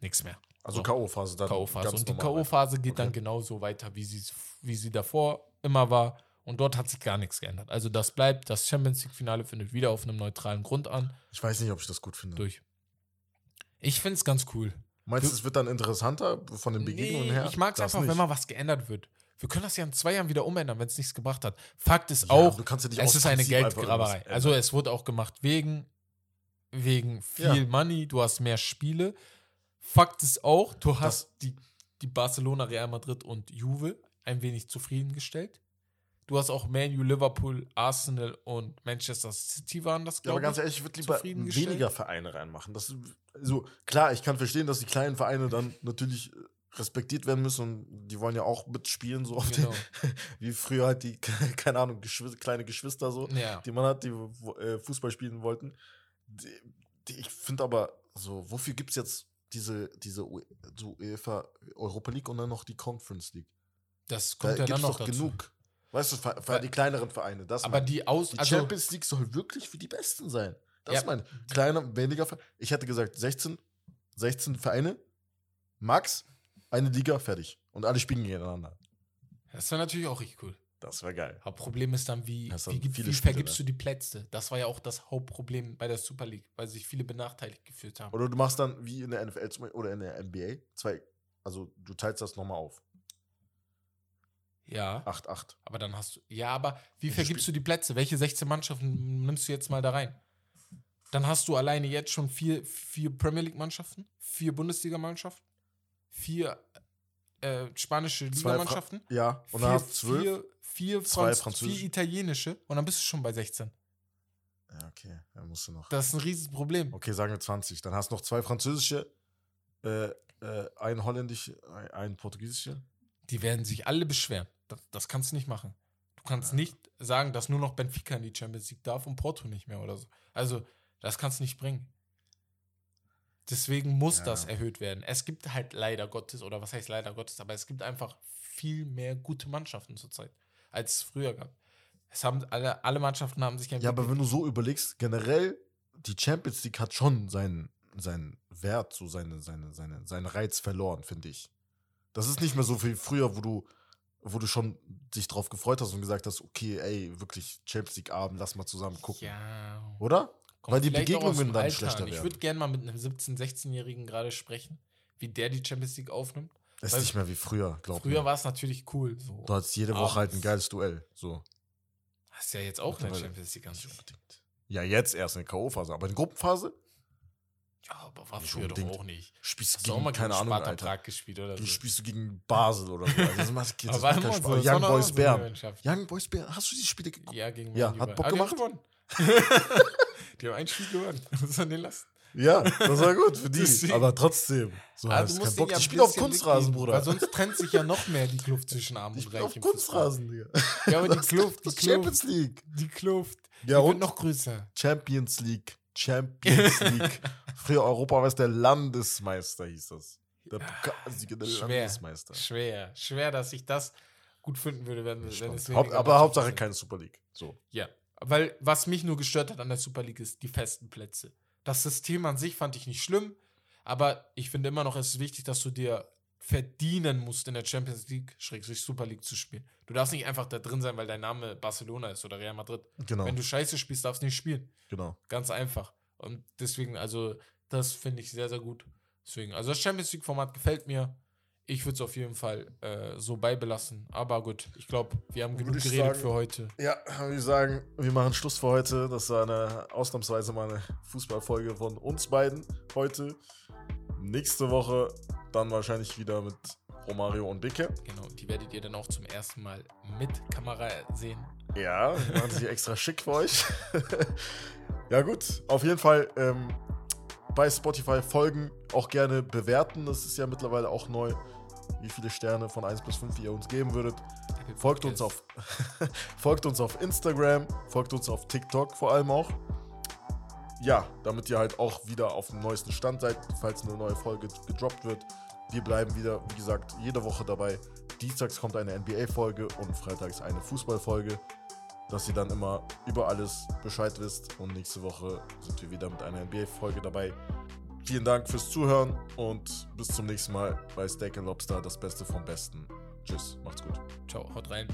nichts mehr.
Also
So.
K.O.-Phase dann.
K.O.-Phase. Und die K.O.-Phase geht dann
Okay.
genauso weiter, wie, wie sie davor immer war. Und dort hat sich gar nichts geändert. Also das bleibt, das Champions League-Finale findet wieder auf einem neutralen Grund an.
Ich weiß nicht, ob ich das gut finde.
Durch. Ich finde es ganz cool.
Meinst du, es wird dann interessanter von den Begegnungen
Nee,
her?
Ich mag es einfach,
nicht.
wenn mal was geändert wird. Wir können das ja in zwei Jahren wieder umändern, wenn es nichts gebracht hat. Fakt ist
Ja,
auch,
ja
es ist eine Geldgraberei. Also es wurde auch gemacht wegen, wegen viel
Ja.
Money, du hast mehr Spiele. Fakt ist auch, du
Das-
hast die, die Barcelona, Real Madrid und Juve ein wenig zufriedengestellt. Du hast auch Man U, Liverpool, Arsenal und Manchester City waren das,
Ja, aber
glaube
ganz
ich.
ehrlich, ich würde lieber weniger Vereine reinmachen. Das, also, klar, ich kann verstehen, dass die kleinen Vereine dann natürlich respektiert werden müssen und die wollen ja auch mitspielen, so
Genau.
den, wie früher halt die, keine Ahnung, Geschwister, kleine Geschwister so,
Ja.
die man hat, die äh, Fußball spielen wollten. Die, die, ich finde aber, so, wofür gibt es jetzt diese, diese so UEFA Europa League und dann noch die Conference League?
Das
Da
kommt ja
gibt
dann noch dazu.
genug. Weißt du, für, für die kleineren Vereine. Das
Aber die Aus...
Die
Also,
Champions League soll wirklich für die Besten sein. Das
Ja.
meine ich. Kleiner, weniger Vereine. Ich hätte gesagt, 16, 16 Vereine, max, eine Liga, fertig. Und alle spielen gegeneinander.
das wäre natürlich auch richtig cool.
Das wäre geil.
Aber Problem ist dann, wie, wie, wie
Spiele,
vergibst du die Plätze? Das war ja auch das Hauptproblem bei der Super League, weil sich viele benachteiligt gefühlt haben.
Oder du machst dann wie in der NFL oder in der NBA zwei, also du teilst das nochmal auf.
Ja,
8-8.
aber dann hast du. Ja, aber wie
Ja,
vergibst du die Plätze? Welche 16 Mannschaften nimmst du jetzt mal da rein? Dann hast du alleine jetzt schon vier, vier Premier League-Mannschaften, vier Bundesliga-Mannschaften, vier äh, spanische Ligamannschaften,
Ja, und
vier,
dann hast du 12.
vier, vier, Franz
französische.
vier italienische und dann bist du schon bei 16.
Ja, okay, dann musst du noch.
Das ist ein Riesenproblem.
Okay, sagen wir 20. Dann hast du noch zwei französische, äh, äh, ein holländische, ein, ein portugiesische.
Die werden sich alle beschweren. Das, das kannst du nicht machen. Du kannst nicht sagen, dass nur noch Benfica in die Champions League darf und Porto nicht mehr oder so. Also, das kannst du nicht bringen. Deswegen muss
Ja.
das erhöht werden. Es gibt halt leider Gottes, oder was heißt leider Gottes, aber es gibt einfach viel mehr gute Mannschaften zurzeit, als es früher gab. Es haben alle, alle Mannschaften haben sich
Ja, aber wenn du so überlegst, generell, die Champions League hat schon seinen, seinen Wert, so seine, seine, seine, seinen Reiz verloren, finde ich. Das ist nicht mehr so wie früher, wo du, wo du schon dich drauf gefreut hast und gesagt hast, okay, ey, wirklich Champions League Abend, lass mal zusammen gucken.
ja,
Oder?
Kommt
Weil die Begegnungen dann
Alter
schlechter
an. Ich
werden.
würde gerne mal mit einem 17-, 16-Jährigen gerade sprechen, wie der die Champions League aufnimmt.
Ist
Weil-
nicht mehr wie früher, glaub
Früher
mir.
war es natürlich cool. So.
Du hattest jede Woche halt ein
Abends.
geiles Duell. So.
Hast ja jetzt auch
Mittlerweile
Champions League ganz
unbedingt. Ja, jetzt erst in der K.O.-Phase, aber in der Gruppenphase
Ja, aber war
Nicht
früher doch auch nicht.
spielst
Hast
du
du auch mal
gegen, keine Ahnung,
Sparta. Prag gespielt oder
Du
so?
spielst du gegen Basel oder so. Also das macht, das
Aber
macht
war
keinen
immer
Spaß.
so,
Young Boys Bern. Young Boys Bern. Hast du die Spiele ge-
Ja, gegen
Ja, hat Bock
Aber die haben
gemacht?
die haben ein Spiel gewonnen. Das an den lassen.
Ja, das war gut für die. Aber trotzdem. So
Ah,
hast
du
keinen Bock.
ja
Die
ein
spielen auf Kunstrasen, Bruder.
Weil sonst trennt sich ja noch mehr die Kluft zwischen Arm und Reich.
auf
im Fußball.
Kunstrasen, Digga.
Ja, aber die Kluft, die
Champions League.
die Kluft,
Ja, und
noch größer.
Champions League. Champions League. Früher Europameister, der Landesmeister hieß das. Der Pokalsieger, der
Schwer.
Landesmeister.
Schwer, schwer, dass ich das gut finden würde, wenn, wenn es
Haupt, aber Hauptsache
sind.
keine Super League. So.
Ja, weil was mich nur gestört hat an der Super League ist die festen Plätze. Das System an sich fand ich nicht schlimm, aber ich finde immer noch, es ist wichtig, dass du dir verdienen musst, in der Champions League, Schrägstrich Super League zu spielen. Du darfst nicht einfach da drin sein, weil dein Name Barcelona ist oder Real Madrid.
Genau.
Wenn du scheiße spielst, darfst du nicht spielen.
genau.
Ganz einfach. Und deswegen, also, das finde ich sehr, sehr gut. Deswegen, also das Champions League-Format gefällt mir. Ich würde es auf jeden Fall äh, so beibelassen. Aber gut, ich glaube, wir haben genug geredet sagen, für heute.
Ja, wir sagen, wir machen Schluss für heute. Das war eine ausnahmsweise mal eine Fußballfolge von uns beiden heute. Nächste Woche dann wahrscheinlich wieder mit Romario und Bicke.
Genau, die werdet ihr dann auch zum ersten Mal mit Kamera sehen.
Ja, machen sie extra schick für euch. ja, gut, auf jeden Fall ähm, bei Spotify folgen, auch gerne bewerten. Das ist ja mittlerweile auch neu, wie viele Sterne von 1 bis 5 ihr uns geben würdet. Folgt uns, auf, folgt uns auf Instagram, folgt uns auf TikTok vor allem auch. Ja, damit ihr halt auch wieder auf dem neuesten Stand seid, falls eine neue Folge gedroppt wird. Wir bleiben wieder, wie gesagt, jede Woche dabei. Dienstags kommt eine NBA-Folge und freitags eine Fußballfolge, dass ihr dann immer über alles Bescheid wisst. Und nächste Woche sind wir wieder mit einer NBA-Folge dabei. Vielen Dank fürs Zuhören und bis zum nächsten Mal bei Steak Lobster, das Beste vom Besten. Tschüss, macht's gut.
Ciao, haut rein.